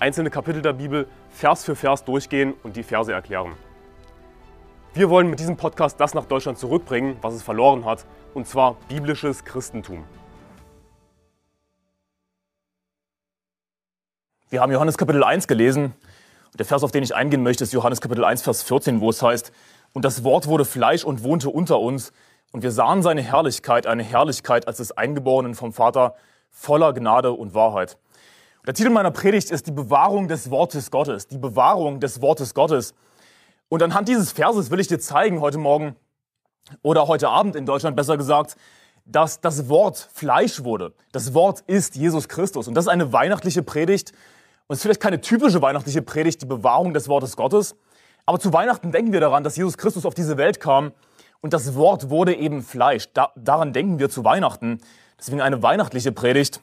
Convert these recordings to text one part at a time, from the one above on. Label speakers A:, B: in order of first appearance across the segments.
A: einzelne Kapitel der Bibel Vers für Vers durchgehen und die Verse erklären. Wir wollen mit diesem Podcast das nach Deutschland zurückbringen, was es verloren hat, und zwar biblisches Christentum. Wir haben Johannes Kapitel 1 gelesen. Der Vers, auf den ich eingehen möchte, ist Johannes Kapitel 1, Vers 14, wo es heißt, und das Wort wurde Fleisch und wohnte unter uns, und wir sahen seine Herrlichkeit, eine Herrlichkeit als des Eingeborenen vom Vater, voller Gnade und Wahrheit. Der Titel meiner Predigt ist die Bewahrung des Wortes Gottes. Die Bewahrung des Wortes Gottes. Und anhand dieses Verses will ich dir zeigen heute Morgen oder heute Abend in Deutschland besser gesagt, dass das Wort Fleisch wurde. Das Wort ist Jesus Christus. Und das ist eine weihnachtliche Predigt. Und es ist vielleicht keine typische weihnachtliche Predigt, die Bewahrung des Wortes Gottes. Aber zu Weihnachten denken wir daran, dass Jesus Christus auf diese Welt kam und das Wort wurde eben Fleisch. Da, daran denken wir zu Weihnachten. Deswegen eine weihnachtliche Predigt.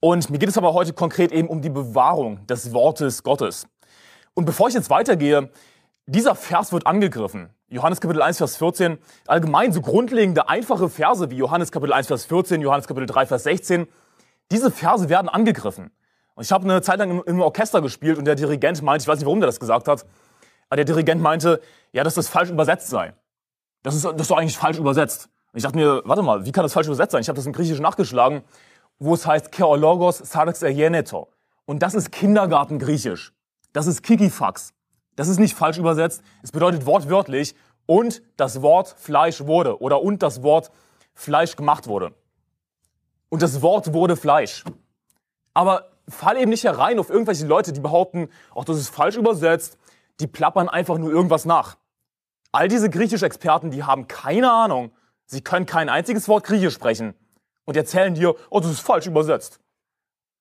A: Und mir geht es aber heute konkret eben um die Bewahrung des Wortes Gottes. Und bevor ich jetzt weitergehe, dieser Vers wird angegriffen. Johannes Kapitel 1, Vers 14. Allgemein so grundlegende, einfache Verse wie Johannes Kapitel 1, Vers 14, Johannes Kapitel 3, Vers 16. Diese Verse werden angegriffen. Und ich habe eine Zeit lang im Orchester gespielt und der Dirigent meinte, ich weiß nicht, warum der das gesagt hat, aber der Dirigent meinte, ja, dass das falsch übersetzt sei. Das ist, das ist doch eigentlich falsch übersetzt. Und ich dachte mir, warte mal, wie kann das falsch übersetzt sein? Ich habe das im Griechischen nachgeschlagen wo es heißt Keologos sarx ergeneto. Und das ist Kindergartengriechisch. Das ist Kikifax. Das ist nicht falsch übersetzt. Es bedeutet wortwörtlich und das Wort Fleisch wurde oder und das Wort Fleisch gemacht wurde. Und das Wort wurde Fleisch. Aber fall eben nicht herein auf irgendwelche Leute, die behaupten, ach, das ist falsch übersetzt. Die plappern einfach nur irgendwas nach. All diese Griechisch-Experten, die haben keine Ahnung. Sie können kein einziges Wort Griechisch sprechen und erzählen dir, oh, das ist falsch übersetzt.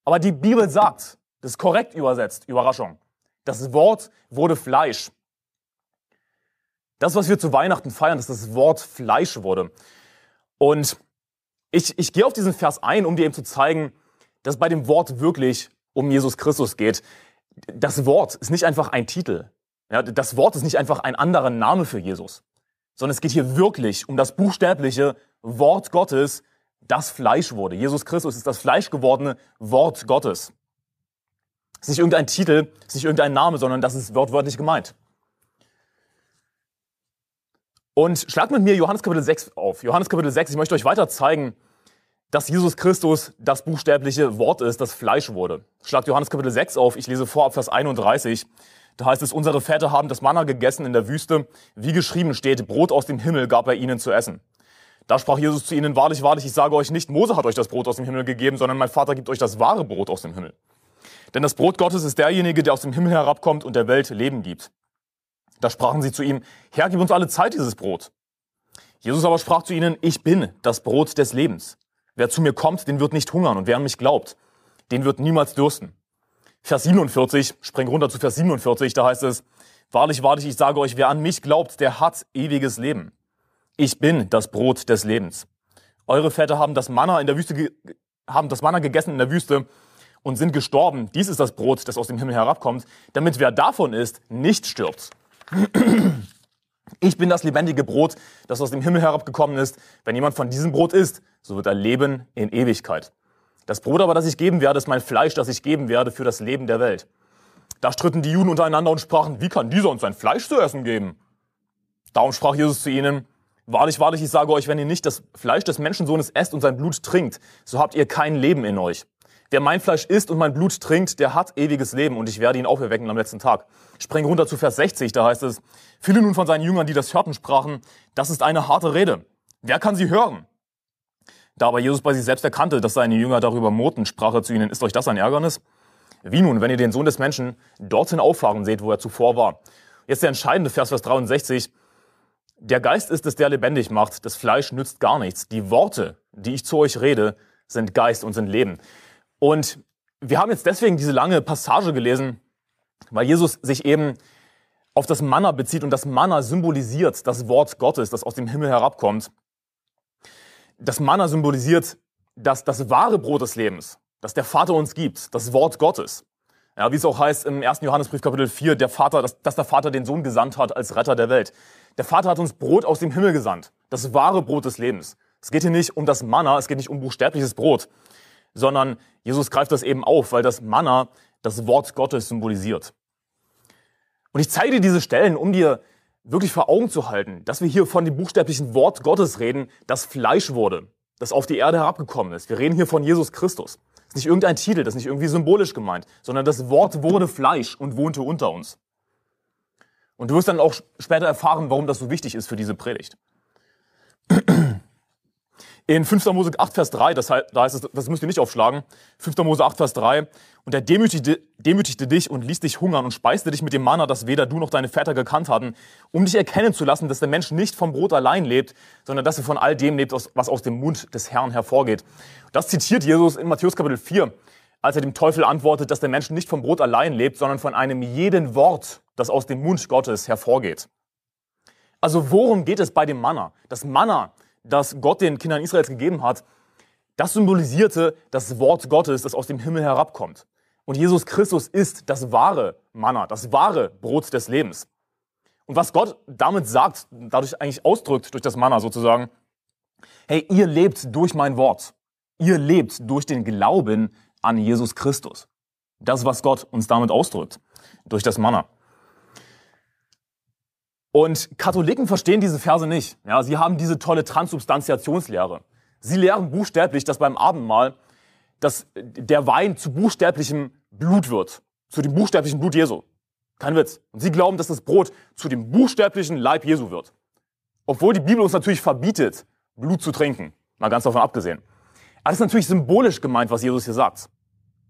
A: Aber die Bibel sagt, das ist korrekt übersetzt, Überraschung. Das Wort wurde Fleisch. Das, was wir zu Weihnachten feiern, dass das Wort Fleisch wurde. Und ich, ich gehe auf diesen Vers ein, um dir eben zu zeigen, dass bei dem Wort wirklich um Jesus Christus geht. Das Wort ist nicht einfach ein Titel. Ja, das Wort ist nicht einfach ein anderer Name für Jesus, sondern es geht hier wirklich um das buchstäbliche Wort Gottes, das Fleisch wurde. Jesus Christus ist das Fleisch gewordene Wort Gottes. Es ist nicht irgendein Titel, es ist nicht irgendein Name, sondern das ist wortwörtlich gemeint. Und schlagt mit mir Johannes Kapitel 6 auf. Johannes Kapitel 6, ich möchte euch weiter zeigen, dass Jesus Christus das buchstäbliche Wort ist, das Fleisch wurde. Schlagt Johannes Kapitel 6 auf, ich lese vor ab Vers 31. Da heißt es, unsere Väter haben das Manna gegessen in der Wüste, wie geschrieben steht, Brot aus dem Himmel gab er ihnen zu essen. Da sprach Jesus zu ihnen, wahrlich, wahrlich, ich sage euch nicht, Mose hat euch das Brot aus dem Himmel gegeben, sondern mein Vater gibt euch das wahre Brot aus dem Himmel. Denn das Brot Gottes ist derjenige, der aus dem Himmel herabkommt und der Welt Leben gibt. Da sprachen sie zu ihm, Herr, gib uns alle Zeit dieses Brot. Jesus aber sprach zu ihnen, ich bin das Brot des Lebens. Wer zu mir kommt, den wird nicht hungern und wer an mich glaubt, den wird niemals dürsten. Vers 47, spring runter zu Vers 47, da heißt es, Wahrlich, wahrlich, ich sage euch, wer an mich glaubt, der hat ewiges Leben. Ich bin das Brot des Lebens. Eure Väter haben das Manna in der Wüste haben das Manna gegessen in der Wüste und sind gestorben. Dies ist das Brot, das aus dem Himmel herabkommt, damit wer davon isst, nicht stirbt. Ich bin das lebendige Brot, das aus dem Himmel herabgekommen ist. Wenn jemand von diesem Brot isst, so wird er leben in Ewigkeit. Das Brot aber, das ich geben werde, ist mein Fleisch, das ich geben werde für das Leben der Welt. Da stritten die Juden untereinander und sprachen, wie kann dieser uns sein Fleisch zu essen geben? Darum sprach Jesus zu ihnen, Wahrlich, wahrlich, ich sage euch, wenn ihr nicht das Fleisch des Menschensohnes esst und sein Blut trinkt, so habt ihr kein Leben in euch. Wer mein Fleisch isst und mein Blut trinkt, der hat ewiges Leben und ich werde ihn auferwecken am letzten Tag. Spring runter zu Vers 60, da heißt es, viele nun von seinen Jüngern, die das hörten, sprachen, das ist eine harte Rede. Wer kann sie hören? Da aber Jesus bei sich selbst erkannte, dass seine Jünger darüber moten, sprach er zu ihnen, ist euch das ein Ärgernis? Wie nun, wenn ihr den Sohn des Menschen dorthin auffahren seht, wo er zuvor war? Jetzt der entscheidende Vers, Vers 63. Der Geist ist es, der lebendig macht. Das Fleisch nützt gar nichts. Die Worte, die ich zu euch rede, sind Geist und sind Leben. Und wir haben jetzt deswegen diese lange Passage gelesen, weil Jesus sich eben auf das Manna bezieht und das Manna symbolisiert das Wort Gottes, das aus dem Himmel herabkommt. Das Manna symbolisiert das, das wahre Brot des Lebens, das der Vater uns gibt, das Wort Gottes. Ja, wie es auch heißt im 1. Johannesbrief Kapitel 4, der Vater, dass, dass der Vater den Sohn gesandt hat als Retter der Welt. Der Vater hat uns Brot aus dem Himmel gesandt, das wahre Brot des Lebens. Es geht hier nicht um das Manna, es geht nicht um buchstäbliches Brot, sondern Jesus greift das eben auf, weil das Manna das Wort Gottes symbolisiert. Und ich zeige dir diese Stellen, um dir wirklich vor Augen zu halten, dass wir hier von dem buchstäblichen Wort Gottes reden, das Fleisch wurde, das auf die Erde herabgekommen ist. Wir reden hier von Jesus Christus. Das ist nicht irgendein Titel, das ist nicht irgendwie symbolisch gemeint, sondern das Wort wurde Fleisch und wohnte unter uns. Und du wirst dann auch später erfahren, warum das so wichtig ist für diese Predigt. In 5. Mose 8, Vers 3, das heißt, das müsst ihr nicht aufschlagen, 5. Mose 8, Vers 3, und er demütigte, demütigte dich und ließ dich hungern und speiste dich mit dem Manna, das weder du noch deine Väter gekannt hatten, um dich erkennen zu lassen, dass der Mensch nicht vom Brot allein lebt, sondern dass er von all dem lebt, was aus dem Mund des Herrn hervorgeht. Das zitiert Jesus in Matthäus Kapitel 4, als er dem Teufel antwortet, dass der Mensch nicht vom Brot allein lebt, sondern von einem jeden Wort, das aus dem Mund Gottes hervorgeht. Also worum geht es bei dem Manna? Das Manna das Gott den Kindern Israels gegeben hat, das symbolisierte das Wort Gottes, das aus dem Himmel herabkommt. Und Jesus Christus ist das wahre Manna, das wahre Brot des Lebens. Und was Gott damit sagt, dadurch eigentlich ausdrückt, durch das Manna sozusagen, hey, ihr lebt durch mein Wort. Ihr lebt durch den Glauben an Jesus Christus. Das, was Gott uns damit ausdrückt, durch das Manna. Und Katholiken verstehen diese Verse nicht. Ja, sie haben diese tolle Transubstantiationslehre. Sie lehren buchstäblich, dass beim Abendmahl dass der Wein zu buchstäblichem Blut wird, zu dem buchstäblichen Blut Jesu. Kein Witz. Und sie glauben, dass das Brot zu dem buchstäblichen Leib Jesu wird. Obwohl die Bibel uns natürlich verbietet, Blut zu trinken. Mal ganz davon abgesehen. Aber das ist natürlich symbolisch gemeint, was Jesus hier sagt.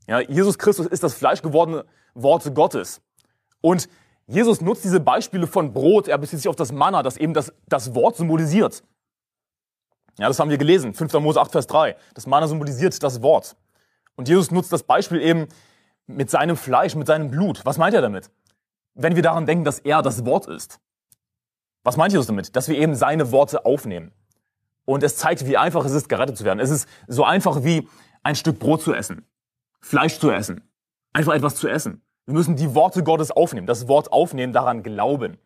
A: Ja, Jesus Christus ist das fleischgewordene Wort Gottes. Und Jesus nutzt diese Beispiele von Brot, er bezieht sich auf das Manna, das eben das, das Wort symbolisiert. Ja, das haben wir gelesen, 5. Mose 8, Vers 3. Das Manna symbolisiert das Wort. Und Jesus nutzt das Beispiel eben mit seinem Fleisch, mit seinem Blut. Was meint er damit? Wenn wir daran denken, dass er das Wort ist. Was meint Jesus damit? Dass wir eben seine Worte aufnehmen. Und es zeigt, wie einfach es ist, gerettet zu werden. Es ist so einfach wie ein Stück Brot zu essen, Fleisch zu essen, einfach etwas zu essen. Wir müssen die Worte Gottes aufnehmen, das Wort aufnehmen, daran glauben.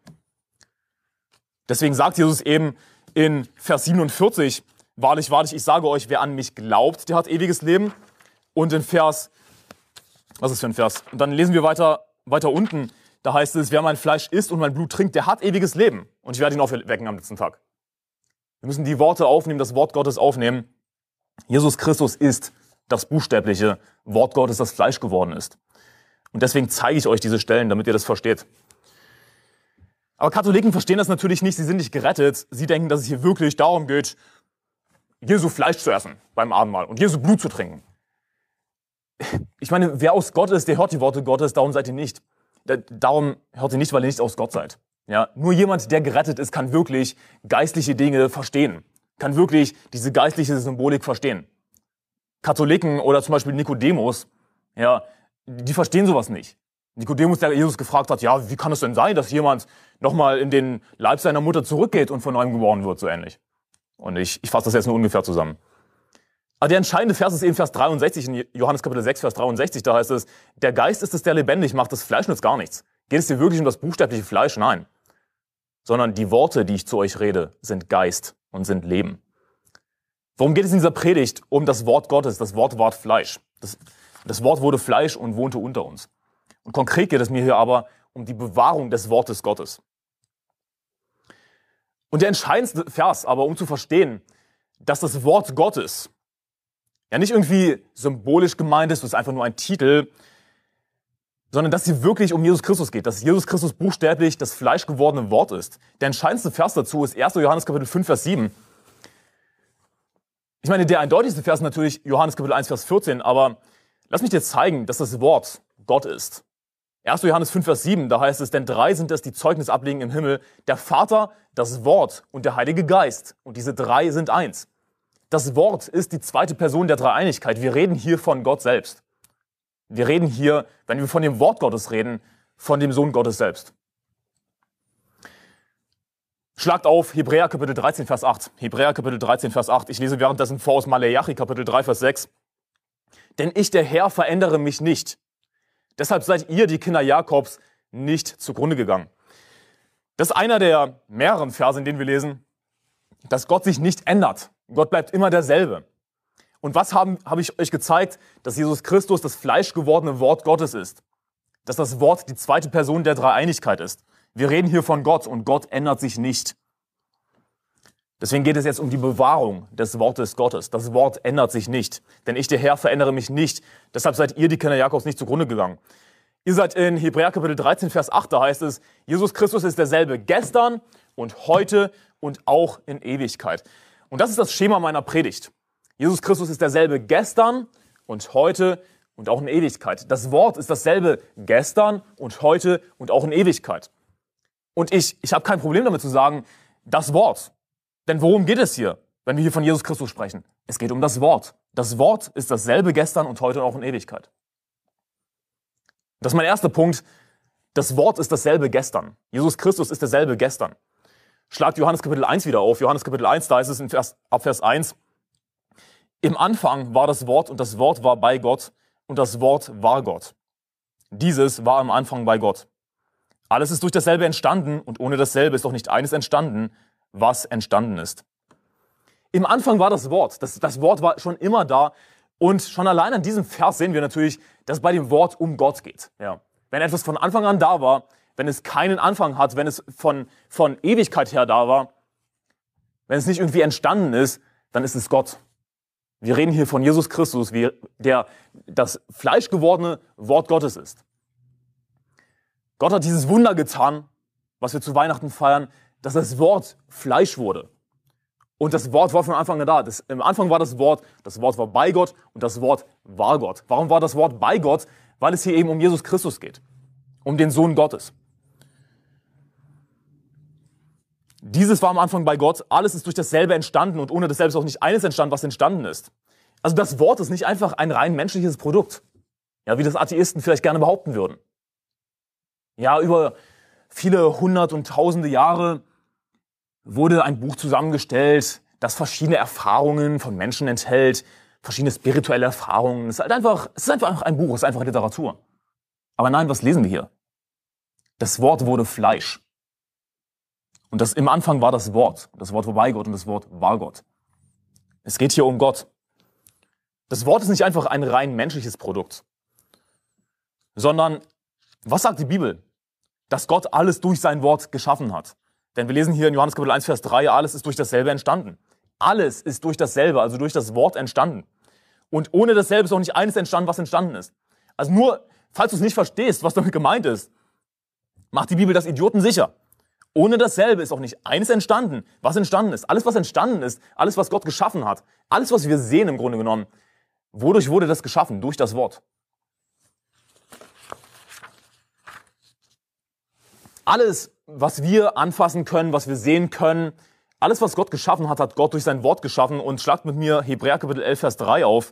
A: Deswegen sagt Jesus eben in Vers 47, wahrlich, wahrlich, ich sage euch, wer an mich glaubt, der hat ewiges Leben. Und in Vers, was ist für ein Vers? Und dann lesen wir weiter, weiter unten, da heißt es, wer mein Fleisch isst und mein Blut trinkt, der hat ewiges Leben. Und ich werde ihn aufwecken am letzten Tag. Wir müssen die Worte aufnehmen, das Wort Gottes aufnehmen. Jesus Christus ist das buchstäbliche Wort Gottes, das Fleisch geworden ist. Und deswegen zeige ich euch diese Stellen, damit ihr das versteht. Aber Katholiken verstehen das natürlich nicht, sie sind nicht gerettet. Sie denken, dass es hier wirklich darum geht, Jesu Fleisch zu essen beim Abendmahl und Jesu Blut zu trinken. Ich meine, wer aus Gott ist, der hört die Worte Gottes, darum seid ihr nicht. Darum hört ihr nicht, weil ihr nicht aus Gott seid. Ja, nur jemand, der gerettet ist, kann wirklich geistliche Dinge verstehen, kann wirklich diese geistliche Symbolik verstehen. Katholiken oder zum Beispiel Nikodemus, ja, die verstehen sowas nicht. Nikodemus, der Jesus gefragt hat, ja, wie kann es denn sein, dass jemand nochmal in den Leib seiner Mutter zurückgeht und von neuem geboren wird, so ähnlich. Und ich, ich fasse das jetzt nur ungefähr zusammen. Aber der entscheidende Vers ist eben Vers 63 in Johannes Kapitel 6, Vers 63. Da heißt es, der Geist ist es, der lebendig macht, das Fleisch nützt gar nichts. Geht es dir wirklich um das buchstäbliche Fleisch? Nein. Sondern die Worte, die ich zu euch rede, sind Geist und sind Leben. Worum geht es in dieser Predigt? Um das Wort Gottes. Das Wort ward Fleisch. Das, das Wort wurde Fleisch und wohnte unter uns. Und konkret geht es mir hier aber um die Bewahrung des Wortes Gottes. Und der entscheidendste Vers aber, um zu verstehen, dass das Wort Gottes ja nicht irgendwie symbolisch gemeint ist, das ist einfach nur ein Titel, sondern dass es hier wirklich um Jesus Christus geht, dass Jesus Christus buchstäblich das fleischgewordene Wort ist. Der entscheidendste Vers dazu ist 1. Johannes Kapitel 5, Vers 7. Ich meine, der eindeutigste Vers ist natürlich Johannes Kapitel 1, Vers 14, aber Lass mich dir zeigen, dass das Wort Gott ist. 1. Johannes 5, Vers 7, da heißt es, denn drei sind es, die Zeugnis ablegen im Himmel, der Vater, das Wort und der Heilige Geist. Und diese drei sind eins. Das Wort ist die zweite Person der Dreieinigkeit. Wir reden hier von Gott selbst. Wir reden hier, wenn wir von dem Wort Gottes reden, von dem Sohn Gottes selbst. Schlagt auf Hebräer Kapitel 13, Vers 8. Hebräer Kapitel 13, Vers 8. Ich lese währenddessen vor aus Maleachi Kapitel 3, Vers 6. Denn ich, der Herr, verändere mich nicht. Deshalb seid ihr, die Kinder Jakobs, nicht zugrunde gegangen. Das ist einer der mehreren Verse, in denen wir lesen, dass Gott sich nicht ändert. Gott bleibt immer derselbe. Und was habe hab ich euch gezeigt? Dass Jesus Christus das fleischgewordene Wort Gottes ist. Dass das Wort die zweite Person der Dreieinigkeit ist. Wir reden hier von Gott und Gott ändert sich nicht. Deswegen geht es jetzt um die Bewahrung des Wortes Gottes. Das Wort ändert sich nicht. Denn ich, der Herr, verändere mich nicht. Deshalb seid ihr, die Kinder Jakobs, nicht zugrunde gegangen. Ihr seid in Hebräer Kapitel 13, Vers 8, da heißt es, Jesus Christus ist derselbe gestern und heute und auch in Ewigkeit. Und das ist das Schema meiner Predigt. Jesus Christus ist derselbe gestern und heute und auch in Ewigkeit. Das Wort ist dasselbe gestern und heute und auch in Ewigkeit. Und ich, ich habe kein Problem damit zu sagen, das Wort. Denn worum geht es hier, wenn wir hier von Jesus Christus sprechen? Es geht um das Wort. Das Wort ist dasselbe gestern und heute und auch in Ewigkeit. Das ist mein erster Punkt. Das Wort ist dasselbe gestern. Jesus Christus ist derselbe gestern. Schlagt Johannes Kapitel 1 wieder auf. Johannes Kapitel 1, da ist es in Vers, ab Vers 1. Im Anfang war das Wort und das Wort war bei Gott und das Wort war Gott. Dieses war am Anfang bei Gott. Alles ist durch dasselbe entstanden und ohne dasselbe ist doch nicht eines entstanden, was entstanden ist. Im Anfang war das Wort. Das, das Wort war schon immer da. Und schon allein an diesem Vers sehen wir natürlich, dass es bei dem Wort um Gott geht. Ja. Wenn etwas von Anfang an da war, wenn es keinen Anfang hat, wenn es von, von Ewigkeit her da war, wenn es nicht irgendwie entstanden ist, dann ist es Gott. Wir reden hier von Jesus Christus, der das fleischgewordene Wort Gottes ist. Gott hat dieses Wunder getan, was wir zu Weihnachten feiern, dass das Wort Fleisch wurde. Und das Wort war von Anfang an da. Das, Im Anfang war das Wort, das Wort war bei Gott und das Wort war Gott. Warum war das Wort bei Gott? Weil es hier eben um Jesus Christus geht, um den Sohn Gottes. Dieses war am Anfang bei Gott, alles ist durch dasselbe entstanden und ohne dasselbe ist auch nicht eines entstanden, was entstanden ist. Also das Wort ist nicht einfach ein rein menschliches Produkt, ja, wie das Atheisten vielleicht gerne behaupten würden. Ja, über viele hundert und tausende Jahre wurde ein Buch zusammengestellt, das verschiedene Erfahrungen von Menschen enthält, verschiedene spirituelle Erfahrungen. Es ist halt einfach, es ist einfach ein Buch, es ist einfach Literatur. Aber nein, was lesen wir hier? Das Wort wurde Fleisch. Und das im Anfang war das Wort. Das Wort war bei Gott und das Wort war Gott. Es geht hier um Gott. Das Wort ist nicht einfach ein rein menschliches Produkt, sondern was sagt die Bibel? Dass Gott alles durch sein Wort geschaffen hat. Denn wir lesen hier in Johannes Kapitel 1, Vers 3, alles ist durch dasselbe entstanden. Alles ist durch dasselbe, also durch das Wort entstanden. Und ohne dasselbe ist auch nicht eines entstanden, was entstanden ist. Also nur, falls du es nicht verstehst, was damit gemeint ist, macht die Bibel das Idioten sicher. Ohne dasselbe ist auch nicht eines entstanden, was entstanden ist. Alles, was entstanden ist, alles, was Gott geschaffen hat, alles, was wir sehen im Grunde genommen, wodurch wurde das geschaffen? Durch das Wort. Alles, was wir anfassen können, was wir sehen können, alles, was Gott geschaffen hat, hat Gott durch sein Wort geschaffen. Und schlagt mit mir Hebräer Kapitel 11, Vers 3 auf.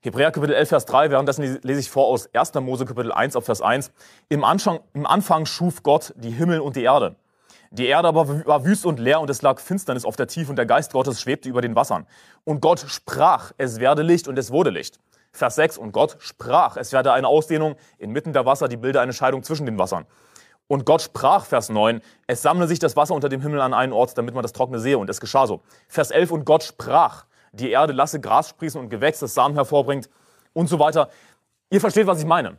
A: Hebräer Kapitel 11, Vers 3, währenddessen lese ich vor aus 1. Mose Kapitel 1 auf Vers 1. Im Anfang, Im Anfang schuf Gott die Himmel und die Erde. Die Erde aber war wüst und leer und es lag Finsternis auf der Tiefe und der Geist Gottes schwebte über den Wassern. Und Gott sprach, es werde Licht und es wurde Licht. Vers 6, und Gott sprach, es werde eine Ausdehnung inmitten der Wasser, die bilde eine Scheidung zwischen den Wassern. Und Gott sprach, Vers 9, es sammle sich das Wasser unter dem Himmel an einen Ort, damit man das Trockene sehe. Und es geschah so. Vers 11, und Gott sprach, die Erde lasse Gras sprießen und Gewächs, das Samen hervorbringt und so weiter. Ihr versteht, was ich meine.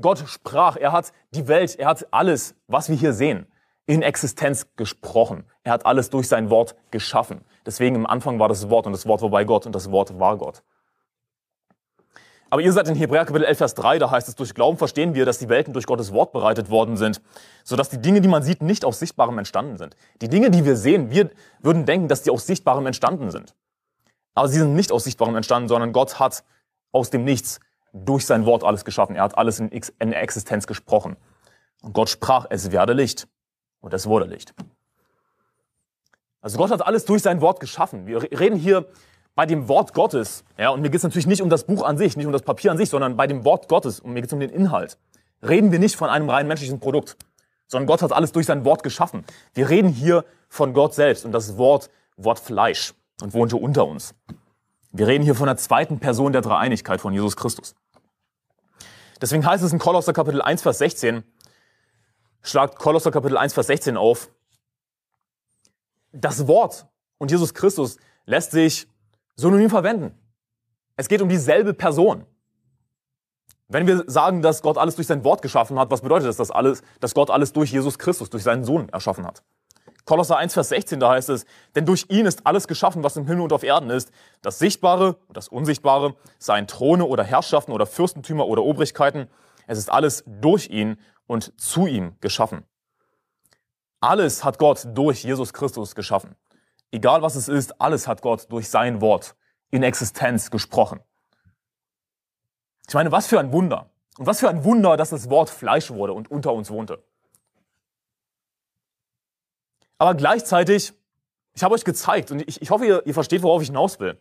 A: Gott sprach, er hat die Welt, er hat alles, was wir hier sehen, in Existenz gesprochen. Er hat alles durch sein Wort geschaffen. Deswegen im Anfang war das Wort und das Wort war bei Gott und das Wort war Gott. Aber ihr seid in Hebräer Kapitel 11, Vers 3, da heißt es, durch Glauben verstehen wir, dass die Welten durch Gottes Wort bereitet worden sind, sodass die Dinge, die man sieht, nicht aus Sichtbarem entstanden sind. Die Dinge, die wir sehen, wir würden denken, dass die aus Sichtbarem entstanden sind. Aber sie sind nicht aus Sichtbarem entstanden, sondern Gott hat aus dem Nichts durch sein Wort alles geschaffen. Er hat alles in, Existenz gesprochen. Und Gott sprach, es werde Licht. Und es wurde Licht. Also Gott hat alles durch sein Wort geschaffen. Wir reden hier bei dem Wort Gottes. Ja, und mir geht es natürlich nicht um das Buch an sich, nicht um das Papier an sich, sondern bei dem Wort Gottes. Und mir geht es um den Inhalt. reden wir nicht von einem rein menschlichen Produkt, sondern Gott hat alles durch sein Wort geschaffen. Wir reden hier von Gott selbst und das Wort, Wort Fleisch und wohnte unter uns. Wir reden hier von der zweiten Person der Dreieinigkeit von Jesus Christus. Deswegen heißt es in Kolosser Kapitel 1, Vers 16, schlagt Kolosser Kapitel 1, Vers 16 auf, das Wort und Jesus Christus lässt sich synonym verwenden. Es geht um dieselbe Person. Wenn wir sagen, dass Gott alles durch sein Wort geschaffen hat, was bedeutet das, dass, alles, dass Gott alles durch Jesus Christus, durch seinen Sohn erschaffen hat? Kolosser 1, Vers 16, da heißt es, denn durch ihn ist alles geschaffen, was im Himmel und auf Erden ist, das Sichtbare und das Unsichtbare, seien Throne oder Herrschaften oder Fürstentümer oder Obrigkeiten, es ist alles durch ihn und zu ihm geschaffen. Alles hat Gott durch Jesus Christus geschaffen. Egal was es ist, alles hat Gott durch sein Wort in Existenz gesprochen. Ich meine, was für ein Wunder. Und was für ein Wunder, dass das Wort Fleisch wurde und unter uns wohnte. Aber gleichzeitig, ich habe euch gezeigt, und ich, ich hoffe, ihr, ihr versteht, worauf ich hinaus will,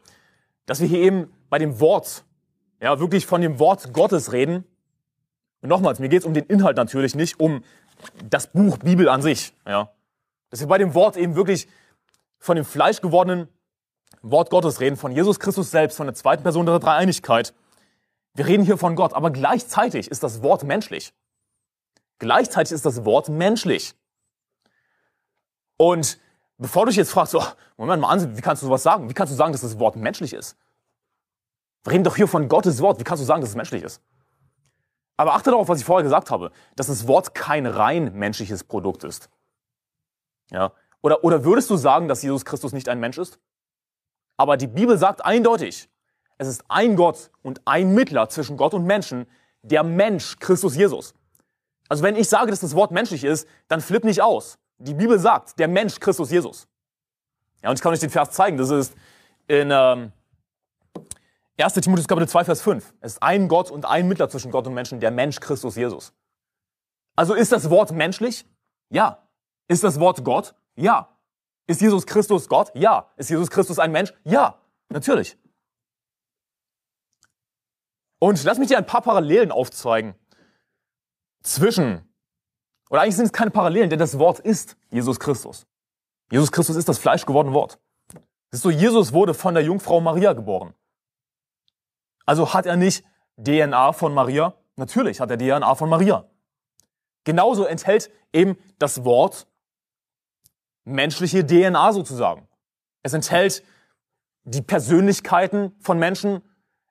A: dass wir hier eben bei dem Wort, ja, wirklich von dem Wort Gottes reden. Und nochmals, mir geht es um den Inhalt natürlich, nicht um das Buch Bibel an sich, ja. Dass wir bei dem Wort eben wirklich von dem Fleisch gewordenen Wort Gottes reden, von Jesus Christus selbst, von der zweiten Person der Dreieinigkeit. Wir reden hier von Gott, aber gleichzeitig ist das Wort menschlich. Gleichzeitig ist das Wort menschlich. Und bevor du dich jetzt fragst, so, Moment mal an, wie kannst du sowas sagen? Wie kannst du sagen, dass das Wort menschlich ist? Wir reden doch hier von Gottes Wort. Wie kannst du sagen, dass es menschlich ist? Aber achte darauf, was ich vorher gesagt habe, dass das Wort kein rein menschliches Produkt ist. Ja? Oder, oder würdest du sagen, dass Jesus Christus nicht ein Mensch ist? Aber die Bibel sagt eindeutig, es ist ein Gott und ein Mittler zwischen Gott und Menschen, der Mensch, Christus Jesus. Also wenn ich sage, dass das Wort menschlich ist, dann flipp nicht aus. Die Bibel sagt, der Mensch, Christus Jesus. Ja, und ich kann euch den Vers zeigen. Das ist in ähm, 1. Timotheus Kapitel 2, Vers 5. Es ist ein Gott und ein Mittler zwischen Gott und Menschen, der Mensch, Christus Jesus. Also ist das Wort menschlich? Ja. Ist das Wort Gott? Ja. Ist Jesus Christus Gott? Ja. Ist Jesus Christus ein Mensch? Ja. Natürlich. Und lass mich dir ein paar Parallelen aufzeigen zwischen, oder eigentlich sind es keine Parallelen, denn das Wort ist Jesus Christus. Jesus Christus ist das fleischgewordene Wort. Siehst du, Jesus wurde von der Jungfrau Maria geboren. Also hat er nicht DNA von Maria? Natürlich hat er DNA von Maria. Genauso enthält eben das Wort menschliche DNA sozusagen. Es enthält die Persönlichkeiten von Menschen,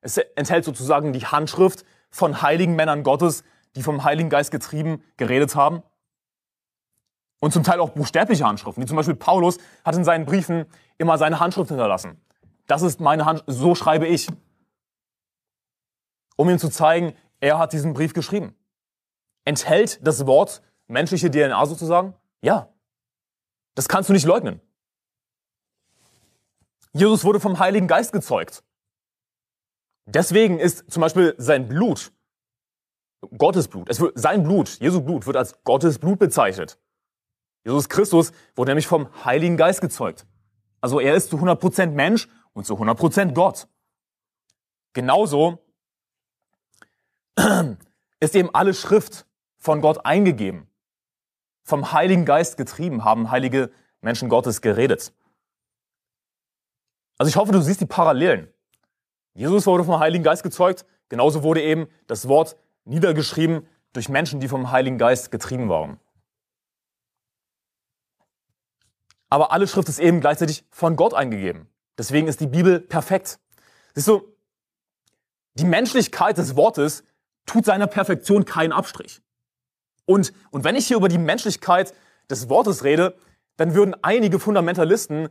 A: es enthält sozusagen die Handschrift von heiligen Männern Gottes, die vom Heiligen Geist getrieben geredet haben. Und zum Teil auch buchstäbliche Handschriften, wie zum Beispiel Paulus hat in seinen Briefen immer seine Handschrift hinterlassen. Das ist meine Hand, so schreibe ich. Um ihm zu zeigen, er hat diesen Brief geschrieben. Enthält das Wort menschliche DNA sozusagen? Ja. Das kannst du nicht leugnen. Jesus wurde vom Heiligen Geist gezeugt. Deswegen ist zum Beispiel sein Blut Gottes Blut. Es wird, sein Blut, Jesu Blut, wird als Gottes Blut bezeichnet. Jesus Christus wurde nämlich vom Heiligen Geist gezeugt. Also er ist zu 100% Mensch und zu 100% Gott. Genauso ist eben alle Schrift von Gott eingegeben. Vom Heiligen Geist getrieben haben heilige Menschen Gottes geredet. Also ich hoffe, du siehst die Parallelen. Jesus wurde vom Heiligen Geist gezeugt, genauso wurde eben das Wort niedergeschrieben durch Menschen, die vom Heiligen Geist getrieben waren. Aber alle Schrift ist eben gleichzeitig von Gott eingegeben. Deswegen ist die Bibel perfekt. Siehst du, die Menschlichkeit des Wortes tut seiner Perfektion keinen Abstrich. Und, und wenn ich hier über die Menschlichkeit des Wortes rede, dann würden einige Fundamentalisten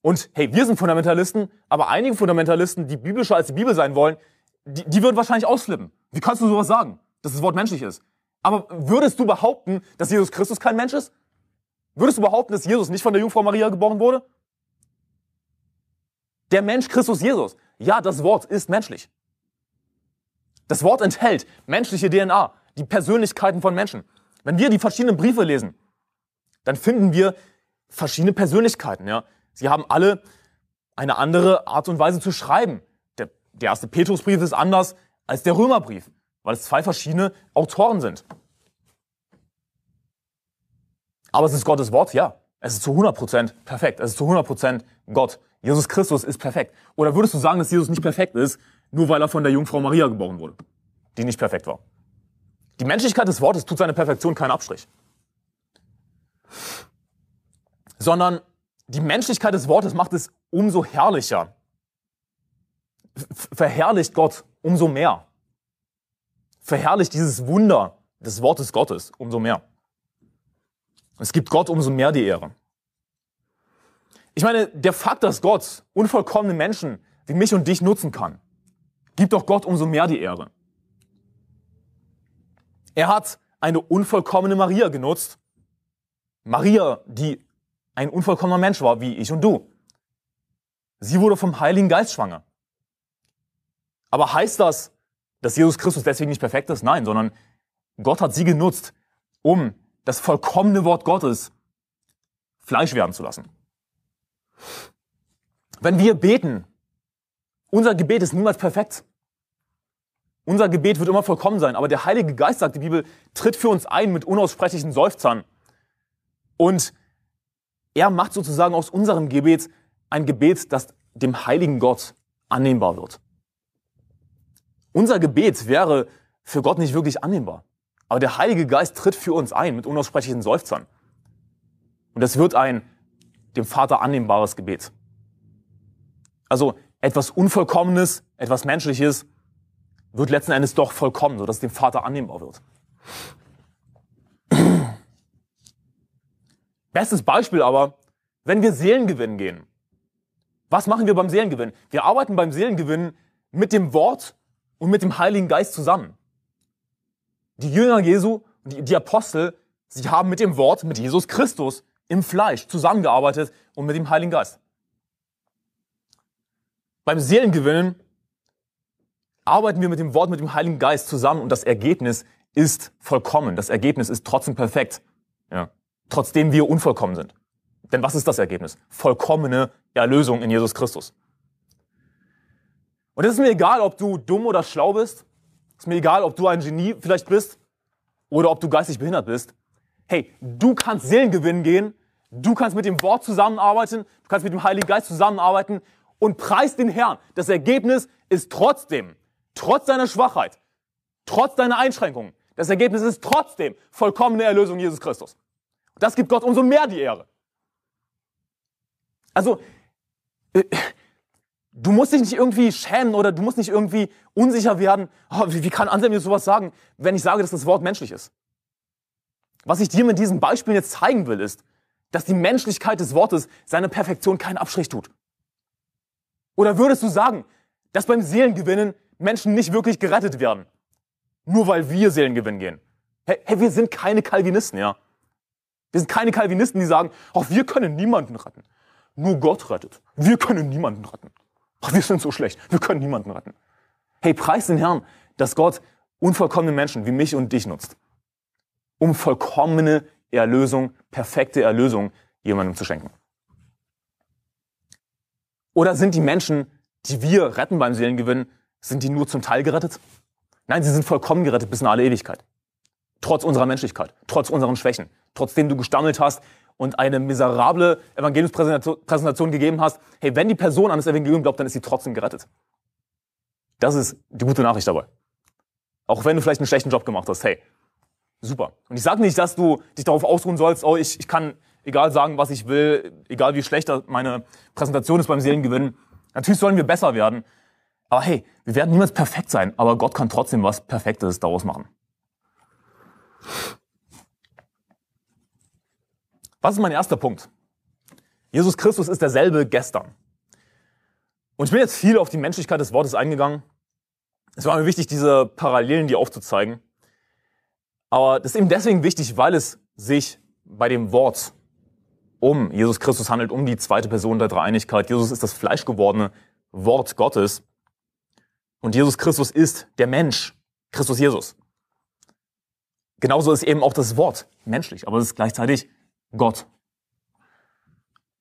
A: und hey, wir sind Fundamentalisten, aber einige Fundamentalisten, die biblischer als die Bibel sein wollen, die, die würden wahrscheinlich ausflippen. Wie kannst du sowas sagen, dass das Wort menschlich ist? Aber würdest du behaupten, dass Jesus Christus kein Mensch ist? Würdest du behaupten, dass Jesus nicht von der Jungfrau Maria geboren wurde? Der Mensch Christus Jesus. Ja, das Wort ist menschlich. Das Wort enthält menschliche DNA, die Persönlichkeiten von Menschen. Wenn wir die verschiedenen Briefe lesen, dann finden wir verschiedene Persönlichkeiten. Ja? Sie haben alle eine andere Art und Weise zu schreiben. Der, der erste Petrusbrief ist anders als der Römerbrief. weil es zwei verschiedene Autoren sind. Aber es ist Gottes Wort, ja. Es ist zu 100% perfekt. Es ist zu 100% Gott. Jesus Christus ist perfekt. Oder würdest du sagen, dass Jesus nicht perfekt ist, nur weil er von der Jungfrau Maria geboren wurde, die nicht perfekt war? Die Menschlichkeit des Wortes tut seine Perfektion keinen Abstrich. Sondern die Menschlichkeit des Wortes macht es umso herrlicher. Verherrlicht Gott umso mehr. Verherrlicht dieses Wunder des Wortes Gottes umso mehr. Es gibt Gott umso mehr die Ehre. Ich meine, der Fakt, dass Gott unvollkommene Menschen wie mich und dich nutzen kann, gibt doch Gott umso mehr die Ehre. Er hat eine unvollkommene Maria genutzt. Maria, die ein unvollkommener Mensch war, wie ich und du. Sie wurde vom Heiligen Geist schwanger. Aber heißt das, dass Jesus Christus deswegen nicht perfekt ist? Nein, sondern Gott hat sie genutzt, um das vollkommene Wort Gottes Fleisch werden zu lassen. Wenn wir beten, unser Gebet ist niemals perfekt. Unser Gebet wird immer vollkommen sein, aber der Heilige Geist, sagt die Bibel, tritt für uns ein mit unaussprechlichen Seufzern. Und er macht sozusagen aus unserem Gebet ein Gebet, das dem heiligen Gott annehmbar wird. Unser Gebet wäre für Gott nicht wirklich annehmbar. Aber der Heilige Geist tritt für uns ein mit unaussprechlichen Seufzern. Und es wird ein dem Vater annehmbares Gebet. Also etwas Unvollkommenes, etwas Menschliches wird letzten Endes doch vollkommen, sodass es dem Vater annehmbar wird. Bestes Beispiel aber, wenn wir Seelengewinn gehen. Was machen wir beim Seelengewinn? Wir arbeiten beim Seelengewinn mit dem Wort und mit dem Heiligen Geist zusammen. Die Jünger Jesu, die, die Apostel, sie haben mit dem Wort, mit Jesus Christus im Fleisch zusammengearbeitet und mit dem Heiligen Geist. Beim Seelengewinnen arbeiten wir mit dem Wort, mit dem Heiligen Geist zusammen und das Ergebnis ist vollkommen. Das Ergebnis ist trotzdem perfekt. Ja. Trotzdem wir unvollkommen sind. Denn was ist das Ergebnis? Vollkommene Erlösung in Jesus Christus. Und es ist mir egal, ob du dumm oder schlau bist. Ist mir egal, ob du ein Genie vielleicht bist oder ob du geistig behindert bist. Hey, du kannst Seelengewinn gehen, du kannst mit dem Wort zusammenarbeiten, du kannst mit dem Heiligen Geist zusammenarbeiten und preist den Herrn. Das Ergebnis ist trotzdem, trotz deiner Schwachheit, trotz deiner Einschränkungen, das Ergebnis ist trotzdem vollkommene Erlösung Jesus Christus. Und das gibt Gott umso mehr die Ehre. Also, äh, Du musst dich nicht irgendwie schämen oder du musst nicht irgendwie unsicher werden. Oh, wie, kann Anselm mir sowas sagen, wenn ich sage, dass das Wort menschlich ist? Was ich dir mit diesem Beispiel jetzt zeigen will, ist, dass die Menschlichkeit des Wortes seiner Perfektion keinen Abstrich tut. Oder würdest du sagen, dass beim Seelengewinnen Menschen nicht wirklich gerettet werden? Nur weil wir Seelengewinn gehen. Hey, hey, wir sind keine Calvinisten, ja? Wir sind keine Calvinisten, die sagen, oh, wir können niemanden retten. Nur Gott rettet. Wir können niemanden retten. Ach, wir sind so schlecht. Wir können niemanden retten. Hey, preis den Herrn, dass Gott unvollkommene Menschen wie mich und dich nutzt, um vollkommene Erlösung, perfekte Erlösung jemandem zu schenken. Oder sind die Menschen, die wir retten beim Seelengewinn, sind die nur zum Teil gerettet? Nein, sie sind vollkommen gerettet bis in alle Ewigkeit. Trotz unserer Menschlichkeit, trotz unseren Schwächen, trotzdem du gestammelt hast, und eine miserable Evangeliumspräsentation gegeben hast, hey, wenn die Person an das Evangelium glaubt, dann ist sie trotzdem gerettet. Das ist die gute Nachricht dabei. Auch wenn du vielleicht einen schlechten Job gemacht hast, hey, super. Und ich sage nicht, dass du dich darauf ausruhen sollst, oh, ich, ich kann egal sagen, was ich will, egal wie schlecht meine Präsentation ist beim Seelengewinn. Natürlich sollen wir besser werden. Aber hey, wir werden niemals perfekt sein, aber Gott kann trotzdem was Perfektes daraus machen. Was ist mein erster Punkt? Jesus Christus ist derselbe gestern. Und ich bin jetzt viel auf die Menschlichkeit des Wortes eingegangen. Es war mir wichtig, diese Parallelen dir aufzuzeigen. Aber das ist eben deswegen wichtig, weil es sich bei dem Wort um Jesus Christus handelt, um die zweite Person der Dreieinigkeit. Jesus ist das fleischgewordene Wort Gottes. Und Jesus Christus ist der Mensch, Christus Jesus. Genauso ist eben auch das Wort menschlich, aber es ist gleichzeitig Gott.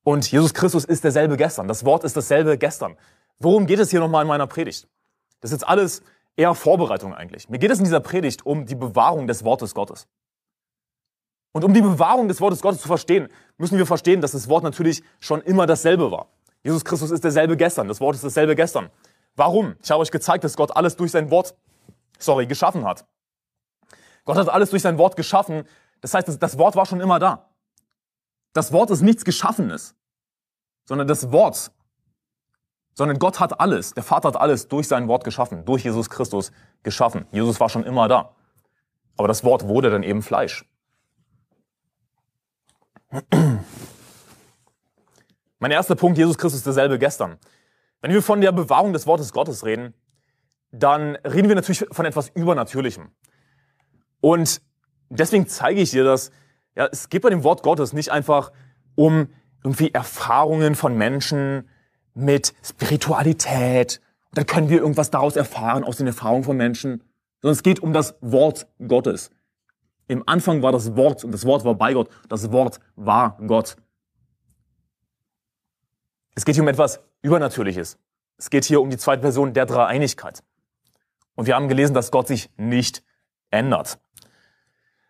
A: Und Jesus Christus ist derselbe gestern. Das Wort ist dasselbe gestern. Worum geht es hier nochmal in meiner Predigt? Das ist jetzt alles eher Vorbereitung eigentlich. Mir geht es in dieser Predigt um die Bewahrung des Wortes Gottes. Und um die Bewahrung des Wortes Gottes zu verstehen, müssen wir verstehen, dass das Wort natürlich schon immer dasselbe war. Jesus Christus ist derselbe gestern, das Wort ist dasselbe gestern. Warum? Ich habe euch gezeigt, dass Gott alles durch sein Wort, sorry, geschaffen hat. Gott hat alles durch sein Wort geschaffen. Das heißt, das Wort war schon immer da. Das Wort ist nichts Geschaffenes, sondern das Wort, sondern Gott hat alles, der Vater hat alles durch sein Wort geschaffen, durch Jesus Christus geschaffen. Jesus war schon immer da. Aber das Wort wurde dann eben Fleisch. Mein erster Punkt, Jesus Christus ist derselbe gestern. Wenn wir von der Bewahrung des Wortes Gottes reden, dann reden wir natürlich von etwas Übernatürlichem. Und deswegen zeige ich dir, dass ja, es geht bei dem Wort Gottes nicht einfach um irgendwie Erfahrungen von Menschen mit Spiritualität. Dann können wir irgendwas daraus erfahren aus den Erfahrungen von Menschen, sondern es geht um das Wort Gottes. Im Anfang war das Wort und das Wort war bei Gott. Das Wort war Gott. Es geht hier um etwas Übernatürliches. Es geht hier um die zweite Person der Dreieinigkeit. Und wir haben gelesen, dass Gott sich nicht ändert.